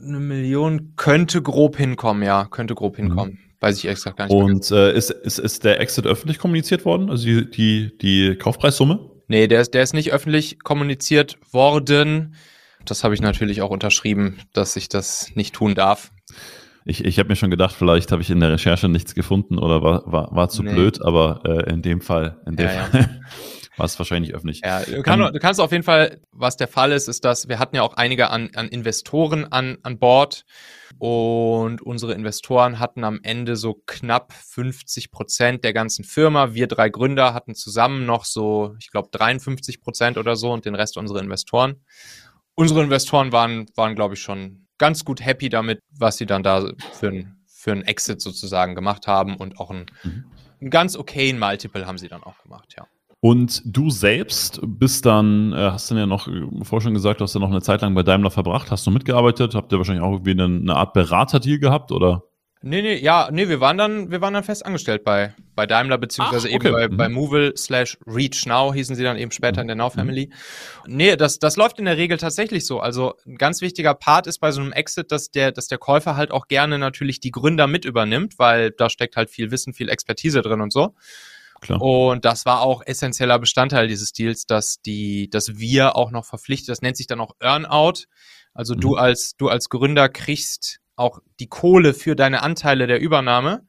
eine Million könnte grob hinkommen, ja, könnte grob Mhm. hinkommen. Weiß ich extra gar nicht. mehr. Und äh, ist, ist, ist der Exit öffentlich kommuniziert worden? Also die, die, die Kaufpreissumme? Nee, der ist, der ist nicht öffentlich kommuniziert worden. Das habe ich natürlich auch unterschrieben, dass ich das nicht tun darf. Ich, ich habe mir schon gedacht, vielleicht habe ich in der Recherche nichts gefunden oder war, war, war zu Nee. blöd, aber äh, in dem Fall, in dem Ja, ja. War es wahrscheinlich öffentlich. Ja, du, kann, Ähm, du kannst auf jeden Fall, was der Fall ist, ist, dass wir hatten ja auch einige an, an Investoren an, an Bord und unsere Investoren hatten am Ende so knapp 50 Prozent der ganzen Firma. Wir drei Gründer hatten zusammen noch so, ich glaube, 53 Prozent oder so und den Rest unsere Investoren. Unsere Investoren waren, waren glaube ich, schon ganz gut happy damit, was sie dann da für ein für einen Exit sozusagen gemacht haben und auch einen, Mhm. einen ganz okayen Multiple haben sie dann auch gemacht, ja. Und du selbst bist dann, äh, hast dann ja noch, äh, vorher schon gesagt, du hast ja noch eine Zeit lang bei Daimler verbracht, hast du mitgearbeitet, habt ihr wahrscheinlich auch irgendwie eine, eine Art Beraterdeal gehabt, oder? Nee, nee, ja, nee, wir waren dann, wir waren dann fest angestellt bei, bei Daimler, beziehungsweise Ach, eben okay. bei, Mhm. bei Movil slash Reach Now hießen sie dann eben später in der Now Mhm. Family. Nee, das, das läuft in der Regel tatsächlich so. Also ein ganz wichtiger Part ist bei so einem Exit, dass der, dass der Käufer halt auch gerne natürlich die Gründer mit übernimmt, weil da steckt halt viel Wissen, viel Expertise drin und so. Klar. Und das war auch essentieller Bestandteil dieses Deals, dass die, dass wir auch noch verpflichtet, das nennt sich dann auch Earnout. Also Mhm. du als, du als Gründer kriegst auch die Kohle für deine Anteile der Übernahme,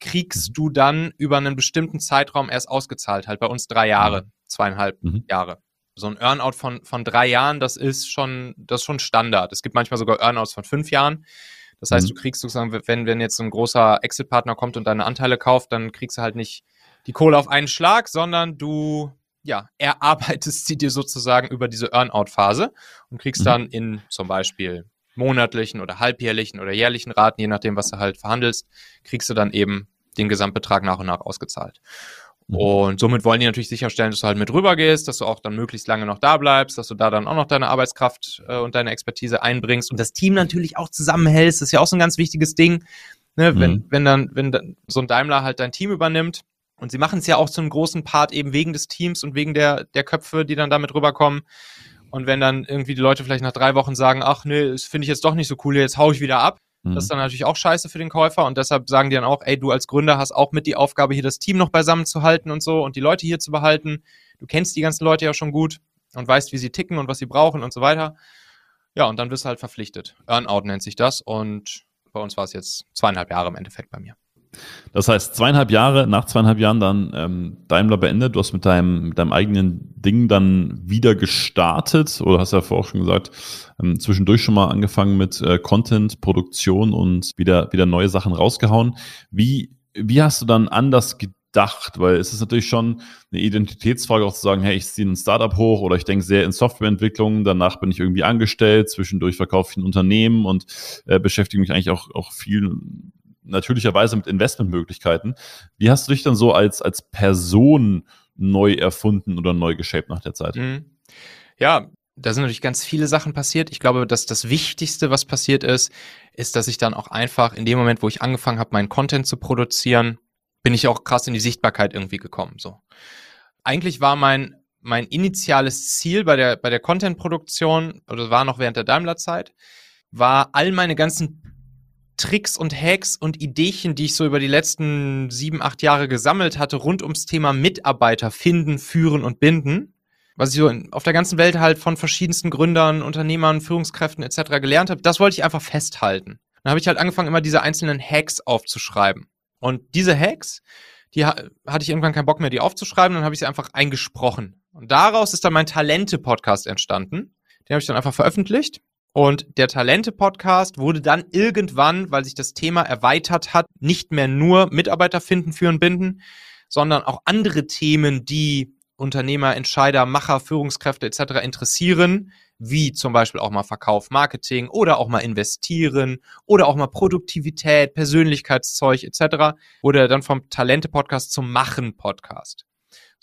kriegst Mhm. du dann über einen bestimmten Zeitraum erst ausgezahlt. Halt bei uns drei Jahre, zweieinhalb Mhm. Jahre. So ein Earnout von, von drei Jahren, das ist schon, das ist schon Standard. Es gibt manchmal sogar Earnouts von fünf Jahren. Das heißt, Mhm. du kriegst sozusagen, wenn, wenn jetzt ein großer Exit-Partner kommt und deine Anteile kauft, dann kriegst du halt nicht die Kohle auf einen Schlag, sondern du, ja, erarbeitest sie dir sozusagen über diese Earnout-Phase und kriegst Mhm. dann in zum Beispiel monatlichen oder halbjährlichen oder jährlichen Raten, je nachdem, was du halt verhandelst, kriegst du dann eben den Gesamtbetrag nach und nach ausgezahlt. Mhm. Und somit wollen die natürlich sicherstellen, dass du halt mit rüber gehst, dass du auch dann möglichst lange noch da bleibst, dass du da dann auch noch deine Arbeitskraft äh, und deine Expertise einbringst und das Team natürlich auch zusammenhältst. Das ist ja auch so ein ganz wichtiges Ding. Ne? Wenn, Mhm. wenn dann, wenn dann so ein Daimler halt dein Team übernimmt, und sie machen es ja auch zu einem großen Part eben wegen des Teams und wegen der, der Köpfe, die dann damit rüberkommen. Und wenn dann irgendwie die Leute vielleicht nach drei Wochen sagen, ach nee, das finde ich jetzt doch nicht so cool, jetzt hau ich wieder ab, Mhm. das ist dann natürlich auch scheiße für den Käufer und deshalb sagen die dann auch, ey, du als Gründer hast auch mit die Aufgabe, hier das Team noch beisammen zu halten und so und die Leute hier zu behalten. Du kennst die ganzen Leute ja schon gut und weißt, wie sie ticken und was sie brauchen und so weiter. Ja, und dann wirst du halt verpflichtet. Earnout nennt sich das und bei uns war es jetzt zweieinhalb Jahre im Endeffekt bei mir. Das heißt, zweieinhalb Jahre, nach zweieinhalb Jahren dann ähm, Daimler beendet. Du hast mit deinem, mit deinem eigenen Ding dann wieder gestartet oder hast ja vorher auch schon gesagt, ähm, zwischendurch schon mal angefangen mit äh, Content, Produktion und wieder, wieder neue Sachen rausgehauen. Wie, wie hast du dann anders gedacht? Weil es ist natürlich schon eine Identitätsfrage auch zu sagen, hey, ich ziehe ein Startup hoch oder ich denke sehr in Softwareentwicklung, danach bin ich irgendwie angestellt, zwischendurch verkaufe ich ein Unternehmen und äh, beschäftige mich eigentlich auch, auch viel natürlicherweise mit Investmentmöglichkeiten. Wie hast du dich dann so als, als Person neu erfunden oder neu geshaped nach der Zeit? Mhm. Ja, da sind natürlich ganz viele Sachen passiert. Ich glaube, dass das Wichtigste, was passiert ist, ist, dass ich dann auch einfach in dem Moment, wo ich angefangen habe, meinen Content zu produzieren, bin ich auch krass in die Sichtbarkeit irgendwie gekommen. So, eigentlich war mein mein initiales Ziel bei der bei der Content-Produktion oder war noch während der Daimler-Zeit, war all meine ganzen Tricks und Hacks und Ideen, die ich so über die letzten sieben, acht Jahre gesammelt hatte, rund ums Thema Mitarbeiter finden, führen und binden, was ich so auf der ganzen Welt halt von verschiedensten Gründern, Unternehmern, Führungskräften etc. gelernt habe, das wollte ich einfach festhalten. Dann habe ich halt angefangen, immer diese einzelnen Hacks aufzuschreiben. Und diese Hacks, die hatte ich irgendwann keinen Bock mehr, die aufzuschreiben, dann habe ich sie einfach eingesprochen. Und daraus ist dann mein Talente-Podcast entstanden. Den habe ich dann einfach veröffentlicht. Und der Talente-Podcast wurde dann irgendwann, weil sich das Thema erweitert hat, nicht mehr nur Mitarbeiter finden, führen, binden, sondern auch andere Themen, die Unternehmer, Entscheider, Macher, Führungskräfte etc. interessieren, wie zum Beispiel auch mal Verkauf, Marketing oder auch mal investieren oder auch mal Produktivität, Persönlichkeitszeug etc. wurde dann vom Talente-Podcast zum Machen-Podcast.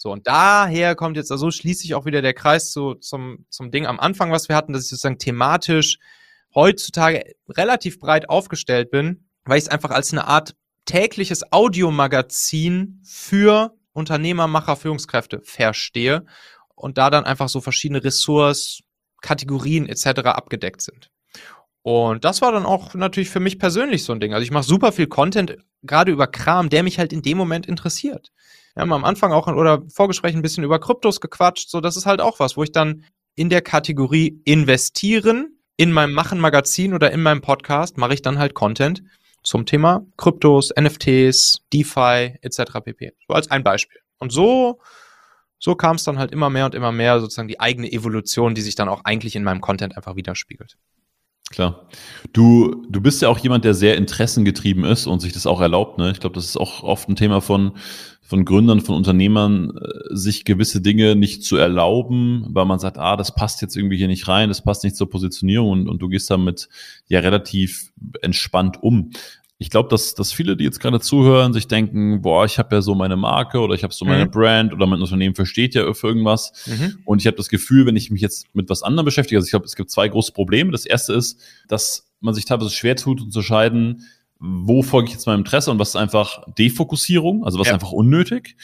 So, und daher kommt jetzt, also schließe ich auch wieder der Kreis zu, zum, zum Ding am Anfang, was wir hatten, dass ich sozusagen thematisch heutzutage relativ breit aufgestellt bin, weil ich es einfach als eine Art tägliches Audiomagazin für Unternehmer, Macher, Führungskräfte verstehe und da dann einfach so verschiedene Ressorts, Kategorien etc. abgedeckt sind. Und das war dann auch natürlich für mich persönlich so ein Ding. Also ich mache super viel Content, gerade über Kram, der mich halt in dem Moment interessiert. Wir haben am Anfang auch oder Vorgespräch ein bisschen über Kryptos gequatscht. So, das ist halt auch was, wo ich dann in der Kategorie investieren in meinem Machen-Magazin oder in meinem Podcast mache ich dann halt Content zum Thema Kryptos, NFTs, DeFi etc. pp. So als ein Beispiel. Und so so kam es dann halt immer mehr und immer mehr sozusagen die eigene Evolution, die sich dann auch eigentlich in meinem Content einfach widerspiegelt. Klar. Du, du bist ja auch jemand, der sehr interessengetrieben ist und sich das auch erlaubt. Ne? Ich glaube, das ist auch oft ein Thema von, von Gründern, von Unternehmern, äh, sich gewisse Dinge nicht zu erlauben, weil man sagt, ah, das passt jetzt irgendwie hier nicht rein, das passt nicht zur Positionierung und, und du gehst damit ja relativ entspannt um ich glaube, dass, dass viele, die jetzt gerade zuhören, sich denken, boah, ich habe ja so meine Marke oder ich habe so meine mhm. Brand oder mein Unternehmen versteht ja für irgendwas. Mhm. Und ich habe das Gefühl, wenn ich mich jetzt mit was anderem beschäftige, also ich glaube, es gibt zwei große Probleme. Das erste ist, dass man sich teilweise schwer tut, unterscheiden, wo folge ich jetzt meinem Interesse und was ist einfach Defokussierung, also was ja. ist einfach unnötig.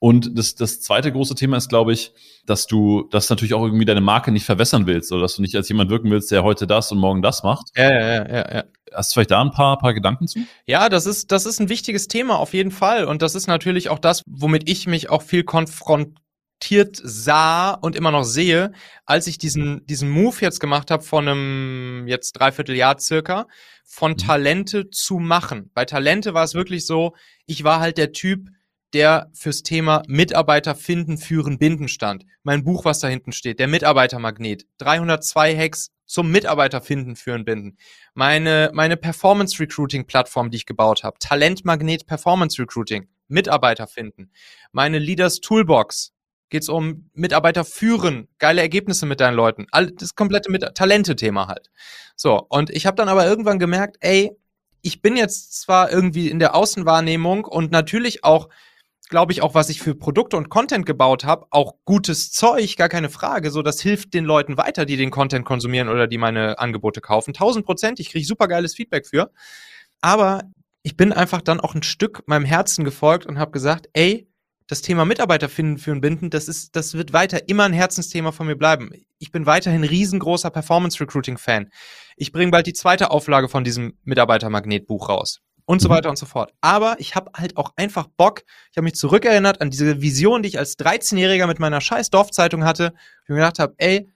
Und das, das zweite große Thema ist, glaube ich, dass du das natürlich auch irgendwie deine Marke nicht verwässern willst oder dass du nicht als jemand wirken willst, der heute das und morgen das macht. Ja, ja, ja, ja. Hast du vielleicht da ein paar, paar Gedanken zu? Ja, das ist, das ist ein wichtiges Thema auf jeden Fall. Und das ist natürlich auch das, womit ich mich auch viel konfrontiert sah und immer noch sehe, als ich diesen, diesen Move jetzt gemacht habe von einem jetzt dreiviertel Jahr circa, von mhm. Talente zu machen. Bei Talente war es wirklich so, ich war halt der Typ, der fürs Thema Mitarbeiter finden, führen, binden stand. Mein Buch, was da hinten steht, der Mitarbeitermagnet. 302 Hacks zum Mitarbeiter finden, führen, binden. Meine, meine Performance Recruiting Plattform, die ich gebaut habe. Talentmagnet Performance Recruiting. Mitarbeiter finden. Meine Leaders Toolbox. Geht's um Mitarbeiter führen, geile Ergebnisse mit deinen Leuten. All, das komplette Talente-Thema halt. So, und ich habe dann aber irgendwann gemerkt, ey, ich bin jetzt zwar irgendwie in der Außenwahrnehmung und natürlich auch glaube ich, auch was ich für Produkte und Content gebaut habe, auch gutes Zeug, gar keine Frage. So, das hilft den Leuten weiter, die den Content konsumieren oder die meine Angebote kaufen. 1000 Prozent, ich kriege super geiles Feedback für. Aber ich bin einfach dann auch ein Stück meinem Herzen gefolgt und habe gesagt, ey, das Thema Mitarbeiter finden, führen, binden, das ist, das wird weiter immer ein Herzensthema von mir bleiben. Ich bin weiterhin riesengroßer Performance Recruiting Fan. Ich bringe bald die zweite Auflage von diesem Mitarbeitermagnet-Buch raus und so mhm. weiter und so fort. Aber ich habe halt auch einfach Bock. Ich habe mich zurückerinnert an diese Vision, die ich als 13-Jähriger mit meiner scheiß Dorfzeitung hatte. Ich mir gedacht habe, ey,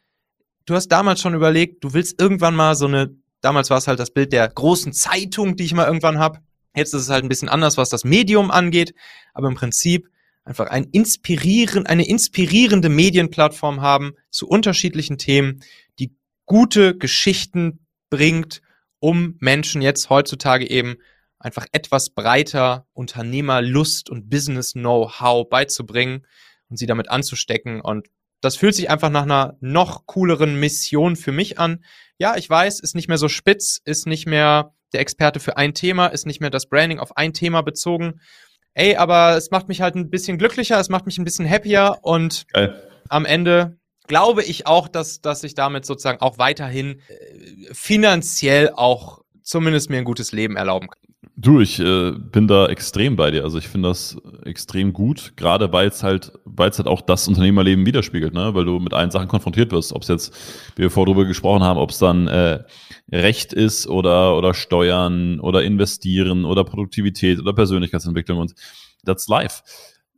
du hast damals schon überlegt, du willst irgendwann mal so eine, damals war es halt das Bild der großen Zeitung, die ich mal irgendwann habe. Jetzt ist es halt ein bisschen anders, was das Medium angeht. Aber im Prinzip einfach ein inspirieren, eine inspirierende Medienplattform haben zu unterschiedlichen Themen, die gute Geschichten bringt, um Menschen jetzt heutzutage eben einfach etwas breiter Unternehmerlust und Business-Know-how beizubringen und sie damit anzustecken. Und das fühlt sich einfach nach einer noch cooleren Mission für mich an. Ja, ich weiß, ist nicht mehr so spitz, ist nicht mehr der Experte für ein Thema, ist nicht mehr das Branding auf ein Thema bezogen. Ey, aber es macht mich halt ein bisschen glücklicher, es macht mich ein bisschen happier und Geil. am Ende glaube ich auch, dass, dass ich damit sozusagen auch weiterhin äh, finanziell auch zumindest mir ein gutes Leben erlauben kann. Du, ich äh, bin da extrem bei dir. Also ich finde das extrem gut, gerade weil es halt, weil es halt auch das Unternehmerleben widerspiegelt, ne? Weil du mit allen Sachen konfrontiert wirst. Ob es jetzt, wie wir vorher drüber gesprochen haben, ob es dann äh, Recht ist oder oder Steuern oder Investieren oder Produktivität oder Persönlichkeitsentwicklung und that's life.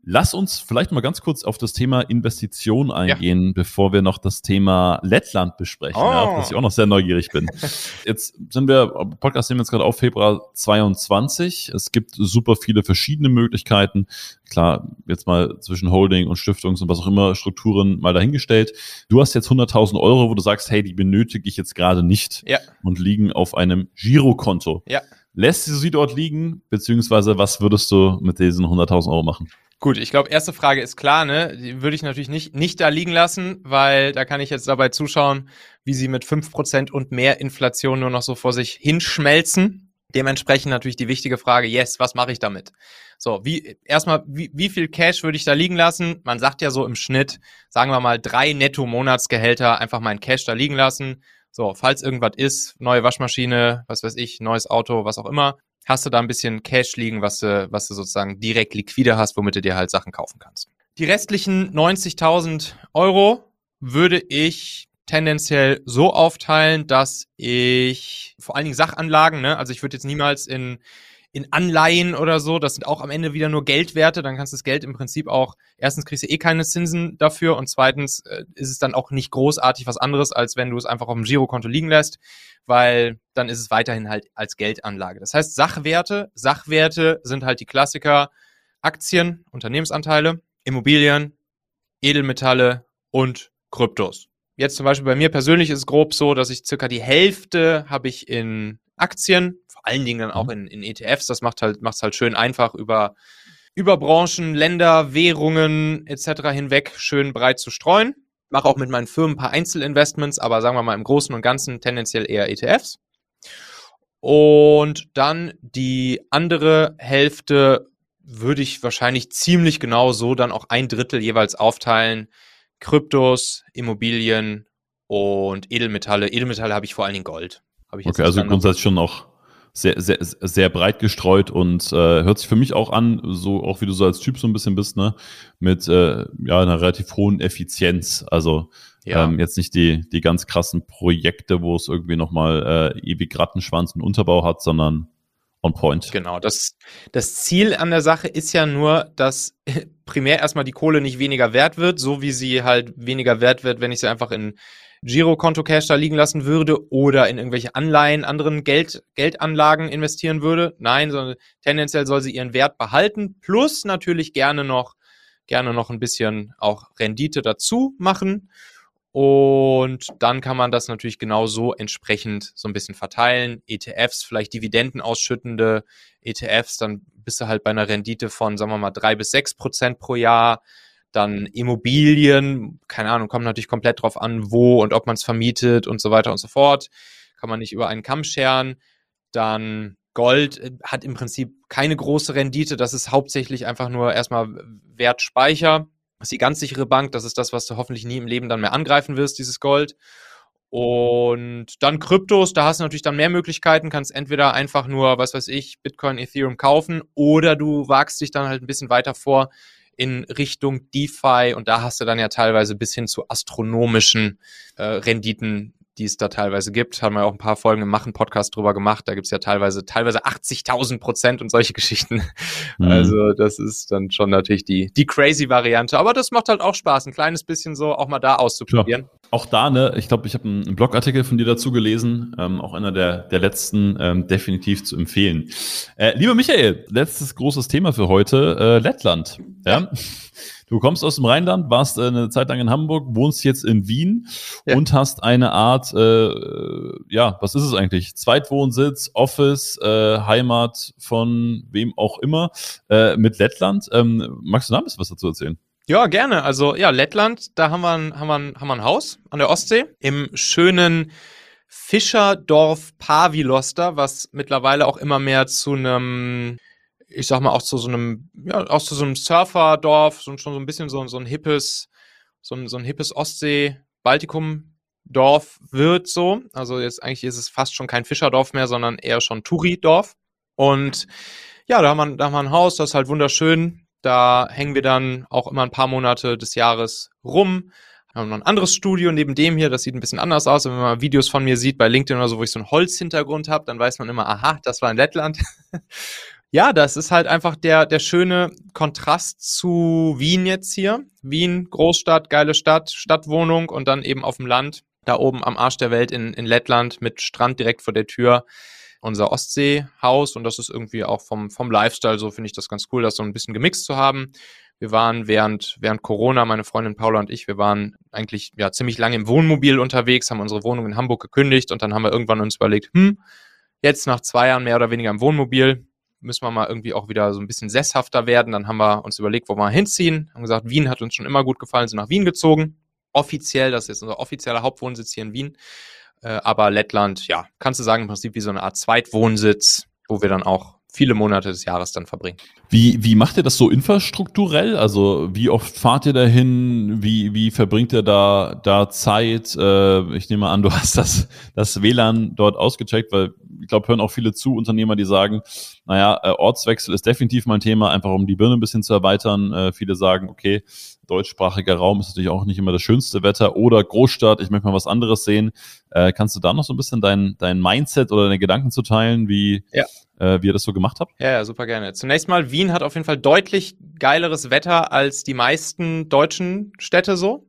Lass uns vielleicht mal ganz kurz auf das Thema Investition eingehen, ja. bevor wir noch das Thema Lettland besprechen, oh. ja, auf das ich auch noch sehr neugierig bin. Jetzt sind wir, Podcast nehmen wir jetzt gerade auf Februar 22. Es gibt super viele verschiedene Möglichkeiten. Klar, jetzt mal zwischen Holding und Stiftungs- und was auch immer Strukturen mal dahingestellt. Du hast jetzt 100.000 Euro, wo du sagst, hey, die benötige ich jetzt gerade nicht ja. und liegen auf einem Girokonto. Ja. Lässt du sie dort liegen, beziehungsweise was würdest du mit diesen 100.000 Euro machen? Gut, ich glaube, erste Frage ist klar, ne? Die würde ich natürlich nicht, nicht da liegen lassen, weil da kann ich jetzt dabei zuschauen, wie sie mit fünf Prozent und mehr Inflation nur noch so vor sich hinschmelzen. Dementsprechend natürlich die wichtige Frage, yes, was mache ich damit? So, wie, erstmal, wie, wie viel Cash würde ich da liegen lassen? Man sagt ja so im Schnitt, sagen wir mal, drei Netto-Monatsgehälter einfach mein Cash da liegen lassen. So, falls irgendwas ist, neue Waschmaschine, was weiß ich, neues Auto, was auch immer, hast du da ein bisschen Cash liegen, was du, was du sozusagen direkt liquide hast, womit du dir halt Sachen kaufen kannst. Die restlichen 90.000 Euro würde ich tendenziell so aufteilen, dass ich vor allen Dingen Sachanlagen, ne, also ich würde jetzt niemals in in Anleihen oder so, das sind auch am Ende wieder nur Geldwerte, dann kannst du das Geld im Prinzip auch, erstens kriegst du eh keine Zinsen dafür und zweitens äh, ist es dann auch nicht großartig was anderes, als wenn du es einfach auf dem Girokonto liegen lässt, weil dann ist es weiterhin halt als Geldanlage. Das heißt, Sachwerte, Sachwerte sind halt die Klassiker Aktien, Unternehmensanteile, Immobilien, Edelmetalle und Kryptos. Jetzt zum Beispiel bei mir persönlich ist es grob so, dass ich circa die Hälfte habe ich in Aktien, vor allen Dingen dann auch mhm. in, in ETFs. Das macht halt, macht's halt schön einfach über, über Branchen, Länder, Währungen etc. hinweg schön breit zu streuen. Mache auch mit meinen Firmen ein paar Einzelinvestments, aber sagen wir mal im Großen und Ganzen tendenziell eher ETFs. Und dann die andere Hälfte würde ich wahrscheinlich ziemlich genau so dann auch ein Drittel jeweils aufteilen. Kryptos, Immobilien und Edelmetalle. Edelmetalle habe ich vor allen Dingen Gold. okay, also grundsätzlich schon auch sehr, sehr, sehr breit gestreut und äh, hört sich für mich auch an, so auch wie du so als Typ so ein bisschen bist, ne, mit äh, ja einer relativ hohen Effizienz. Also ja. ähm, jetzt nicht die die ganz krassen Projekte, wo es irgendwie nochmal äh, ewig Rattenschwanz und Unterbau hat, sondern on point. Genau, das, das Ziel an der Sache ist ja nur, dass primär erstmal die Kohle nicht weniger wert wird, so wie sie halt weniger wert wird, wenn ich sie einfach in Girokonto-Cash da liegen lassen würde oder in irgendwelche Anleihen, anderen Geld, Geldanlagen investieren würde. Nein, sondern tendenziell soll sie ihren Wert behalten, plus natürlich gerne noch, gerne noch ein bisschen auch Rendite dazu machen. Und dann kann man das natürlich genau so entsprechend so ein bisschen verteilen. ETFs, vielleicht Dividenden ausschüttende ETFs, dann bist du halt bei einer Rendite von, sagen wir mal, drei bis sechs Prozent pro Jahr dann Immobilien, keine Ahnung, kommt natürlich komplett drauf an, wo und ob man es vermietet und so weiter und so fort. Kann man nicht über einen Kamm scheren. Dann Gold äh, hat im Prinzip keine große Rendite. Das ist hauptsächlich einfach nur erstmal Wertspeicher. Das ist die ganz sichere Bank. Das ist das, was du hoffentlich nie im Leben dann mehr angreifen wirst, dieses Gold. Und dann Kryptos, da hast du natürlich dann mehr Möglichkeiten, kannst entweder einfach nur, was weiß ich, Bitcoin, Ethereum kaufen oder du wagst dich dann halt ein bisschen weiter vor in Richtung DeFi und da hast du dann ja teilweise bis hin zu astronomischen äh, Renditen, die es da teilweise gibt. Haben wir auch ein paar Folgen im Machen-Podcast drüber gemacht. Da gibt's ja teilweise, teilweise 80.000 Prozent und solche Geschichten. Mhm. Also das ist dann schon natürlich die, die crazy Variante. Aber das macht halt auch Spaß, ein kleines bisschen so auch mal da auszuprobieren. Klar. Auch da, ne, ich glaube, ich habe einen Blogartikel von dir dazu gelesen, ähm, auch einer der, der letzten, ähm, definitiv zu empfehlen. Äh, lieber Michael, letztes großes Thema für heute, äh, Lettland. Ja. ja. Du kommst aus dem Rheinland, warst äh, eine Zeit lang in Hamburg, wohnst jetzt in Wien ja. und hast eine Art, äh, ja, was ist es eigentlich? Zweitwohnsitz, Office, äh, Heimat von wem auch immer äh, mit Lettland. Ähm, magst du da ein bisschen was dazu erzählen? Ja, gerne. Also ja, Lettland, da haben wir, ein, haben, wir ein, haben wir ein Haus an der Ostsee im schönen Fischerdorf Paviloster, was mittlerweile auch immer mehr zu einem ich sag mal, auch zu so einem, ja, auch zu so einem Surferdorf, so, schon so ein bisschen so, so ein hippes, so ein, so ein hippes Ostsee-Baltikum-Dorf wird so. Also jetzt eigentlich ist es fast schon kein Fischerdorf mehr, sondern eher schon Touri-Dorf. Und ja, da haben, wir, da haben wir ein Haus, das ist halt wunderschön. Da hängen wir dann auch immer ein paar Monate des Jahres rum. Wir haben noch ein anderes Studio neben dem hier, das sieht ein bisschen anders aus. wenn man Videos von mir sieht bei LinkedIn oder so, wo ich so einen Holzhintergrund habe, dann weiß man immer, aha, das war in Lettland. ja, das ist halt einfach der, der schöne Kontrast zu Wien jetzt hier. Wien, Großstadt, geile Stadt, Stadtwohnung und dann eben auf dem Land, da oben am Arsch der Welt in, in Lettland mit Strand direkt vor der Tür. Unser Ostseehaus und das ist irgendwie auch vom, vom Lifestyle so, finde ich das ganz cool, das so ein bisschen gemixt zu haben. Wir waren während, während Corona, meine Freundin Paula und ich, wir waren eigentlich ja ziemlich lange im Wohnmobil unterwegs, haben unsere Wohnung in Hamburg gekündigt und dann haben wir irgendwann uns überlegt, hm, jetzt nach zwei Jahren mehr oder weniger im Wohnmobil, müssen wir mal irgendwie auch wieder so ein bisschen sesshafter werden. Dann haben wir uns überlegt, wo wir hinziehen. Haben gesagt, Wien hat uns schon immer gut gefallen, sind nach Wien gezogen. Offiziell, das ist unser offizieller Hauptwohnsitz hier in Wien. Äh, aber Lettland, ja, kannst du sagen, im Prinzip wie so eine Art Zweitwohnsitz, wo wir dann auch viele Monate des Jahres dann verbringen. Wie, wie macht ihr das so infrastrukturell? Also wie oft fahrt ihr dahin? Wie, wie verbringt ihr da, da Zeit? Äh, ich nehme an, du hast das, das WLAN dort ausgecheckt, weil ich glaube, hören auch viele zu Unternehmer, die sagen, naja, äh, Ortswechsel ist definitiv mein Thema, einfach um die Birne ein bisschen zu erweitern. Äh, viele sagen, okay, deutschsprachiger Raum ist natürlich auch nicht immer das schönste Wetter oder Großstadt, ich möchte mal was anderes sehen. Äh, kannst du da noch so ein bisschen dein, dein Mindset oder deine Gedanken zu teilen, wie, ja. äh, wie ihr das so gemacht habt? Ja, ja, super gerne. Zunächst mal, Wien hat auf jeden Fall deutlich geileres Wetter als die meisten deutschen Städte so.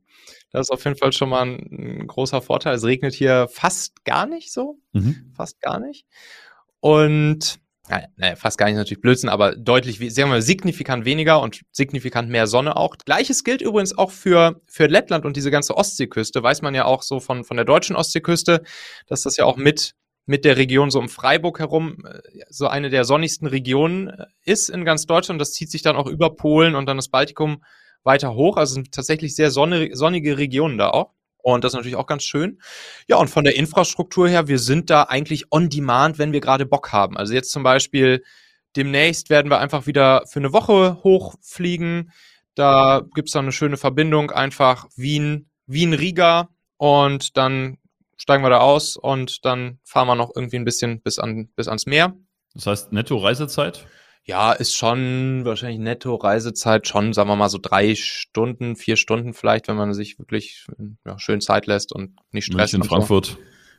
Das ist auf jeden Fall schon mal ein, ein großer Vorteil. Es regnet hier fast gar nicht so. Mhm. Fast gar nicht. Und naja, fast gar nicht natürlich Blödsinn, aber deutlich, sagen wir signifikant weniger und signifikant mehr Sonne auch. Gleiches gilt übrigens auch für, für Lettland und diese ganze Ostseeküste. Weiß man ja auch so von, von der deutschen Ostseeküste, dass das ja auch mit, mit der Region so um Freiburg herum äh, so eine der sonnigsten Regionen äh, ist in ganz Deutschland. Das zieht sich dann auch über Polen und dann das Baltikum weiter hoch. Also sind tatsächlich sehr sonnige Regionen da auch. Und das ist natürlich auch ganz schön. Ja, und von der Infrastruktur her, wir sind da eigentlich on demand, wenn wir gerade Bock haben. Also jetzt zum Beispiel demnächst werden wir einfach wieder für eine Woche hochfliegen. Da gibt's dann eine schöne Verbindung, einfach Wien, Wien-Riga und dann steigen wir da aus und dann fahren wir noch irgendwie ein bisschen bis, an, bis ans Meer. Das heißt, netto Reisezeit? Ja, ist schon wahrscheinlich netto Reisezeit schon, sagen wir mal so drei Stunden, vier Stunden vielleicht, wenn man sich wirklich ja, schön Zeit lässt und nicht stresst. in Frankfurt. So.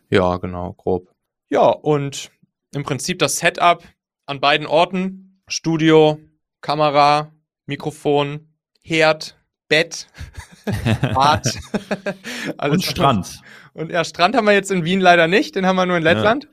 Ja, genau, grob. Ja, und im Prinzip das Setup an beiden Orten. Studio, Kamera, Mikrofon, Herd, Bett, Bad. und Strand. Und ja, Strand haben wir jetzt in Wien leider nicht, den haben wir nur in Lettland. Ja.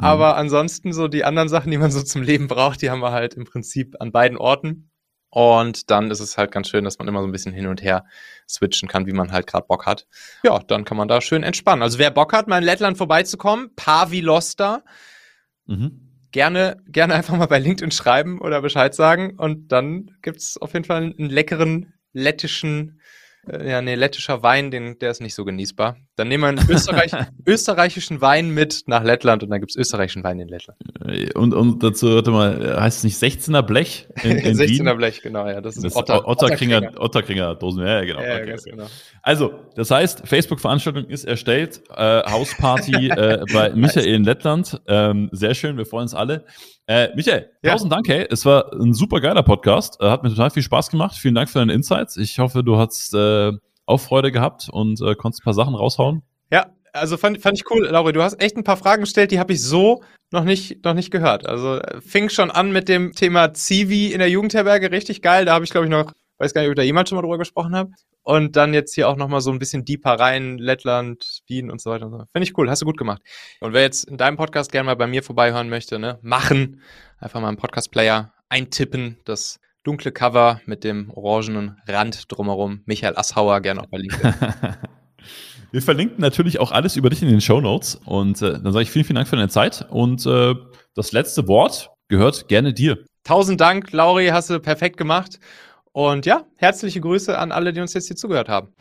Mhm. Aber ansonsten so die anderen Sachen, die man so zum Leben braucht, die haben wir halt im Prinzip an beiden Orten. Und dann ist es halt ganz schön, dass man immer so ein bisschen hin und her switchen kann, wie man halt gerade Bock hat. Ja, dann kann man da schön entspannen. Also wer Bock hat, mal in Lettland vorbeizukommen, Pavilosta, mhm. gerne, gerne einfach mal bei LinkedIn schreiben oder Bescheid sagen. Und dann gibt's auf jeden Fall einen leckeren lettischen äh, ja, nee, lettischer Wein, den, der ist nicht so genießbar. Dann nehmen wir einen Österreich, österreichischen Wein mit nach Lettland und dann gibt's österreichischen Wein in Lettland. Und, und dazu, warte mal, heißt es nicht 16er Blech in, in 16er Wien? Blech, genau, ja. Das ist das Otter, Otterkringer, Otterkringer Dosen. Ja, genau. Ja, okay, okay. genau. Also, das heißt, Facebook-Veranstaltung ist erstellt, äh, Hausparty äh, bei Michael in Lettland. Ähm, sehr schön, wir freuen uns alle. Äh, Michael, ja. tausend Dank, hey. Es war ein super geiler Podcast. Äh, hat mir total viel Spaß gemacht. Vielen Dank für deine Insights. Ich hoffe, du hast äh, auch Freude gehabt und äh, konntest ein paar Sachen raushauen. Ja, also fand, fand ich cool, Lauri. Du hast echt ein paar Fragen gestellt, die habe ich so noch nicht, noch nicht gehört. Also äh, fing schon an mit dem Thema Zivi in der Jugendherberge, richtig geil. Da habe ich, glaube ich, noch, weiß gar nicht, ob da jemand schon mal drüber gesprochen habe. Und dann jetzt hier auch nochmal so ein bisschen deeper rein, Lettland, Wien und so weiter und so. Finde ich cool, hast du gut gemacht. Und wer jetzt in deinem Podcast gerne mal bei mir vorbeihören möchte, ne, machen. Einfach mal einen Podcast-Player eintippen. Das dunkle Cover mit dem orangenen Rand drumherum. Michael Asshauer, gerne auch bei LinkedIn. Wir verlinken natürlich auch alles über dich in den Show Notes. Und äh, dann sage ich vielen, vielen Dank für deine Zeit. Und äh, das letzte Wort gehört gerne dir. Tausend Dank, Lauri, hast du perfekt gemacht. Und ja, herzliche Grüße an alle, die uns jetzt hier zugehört haben.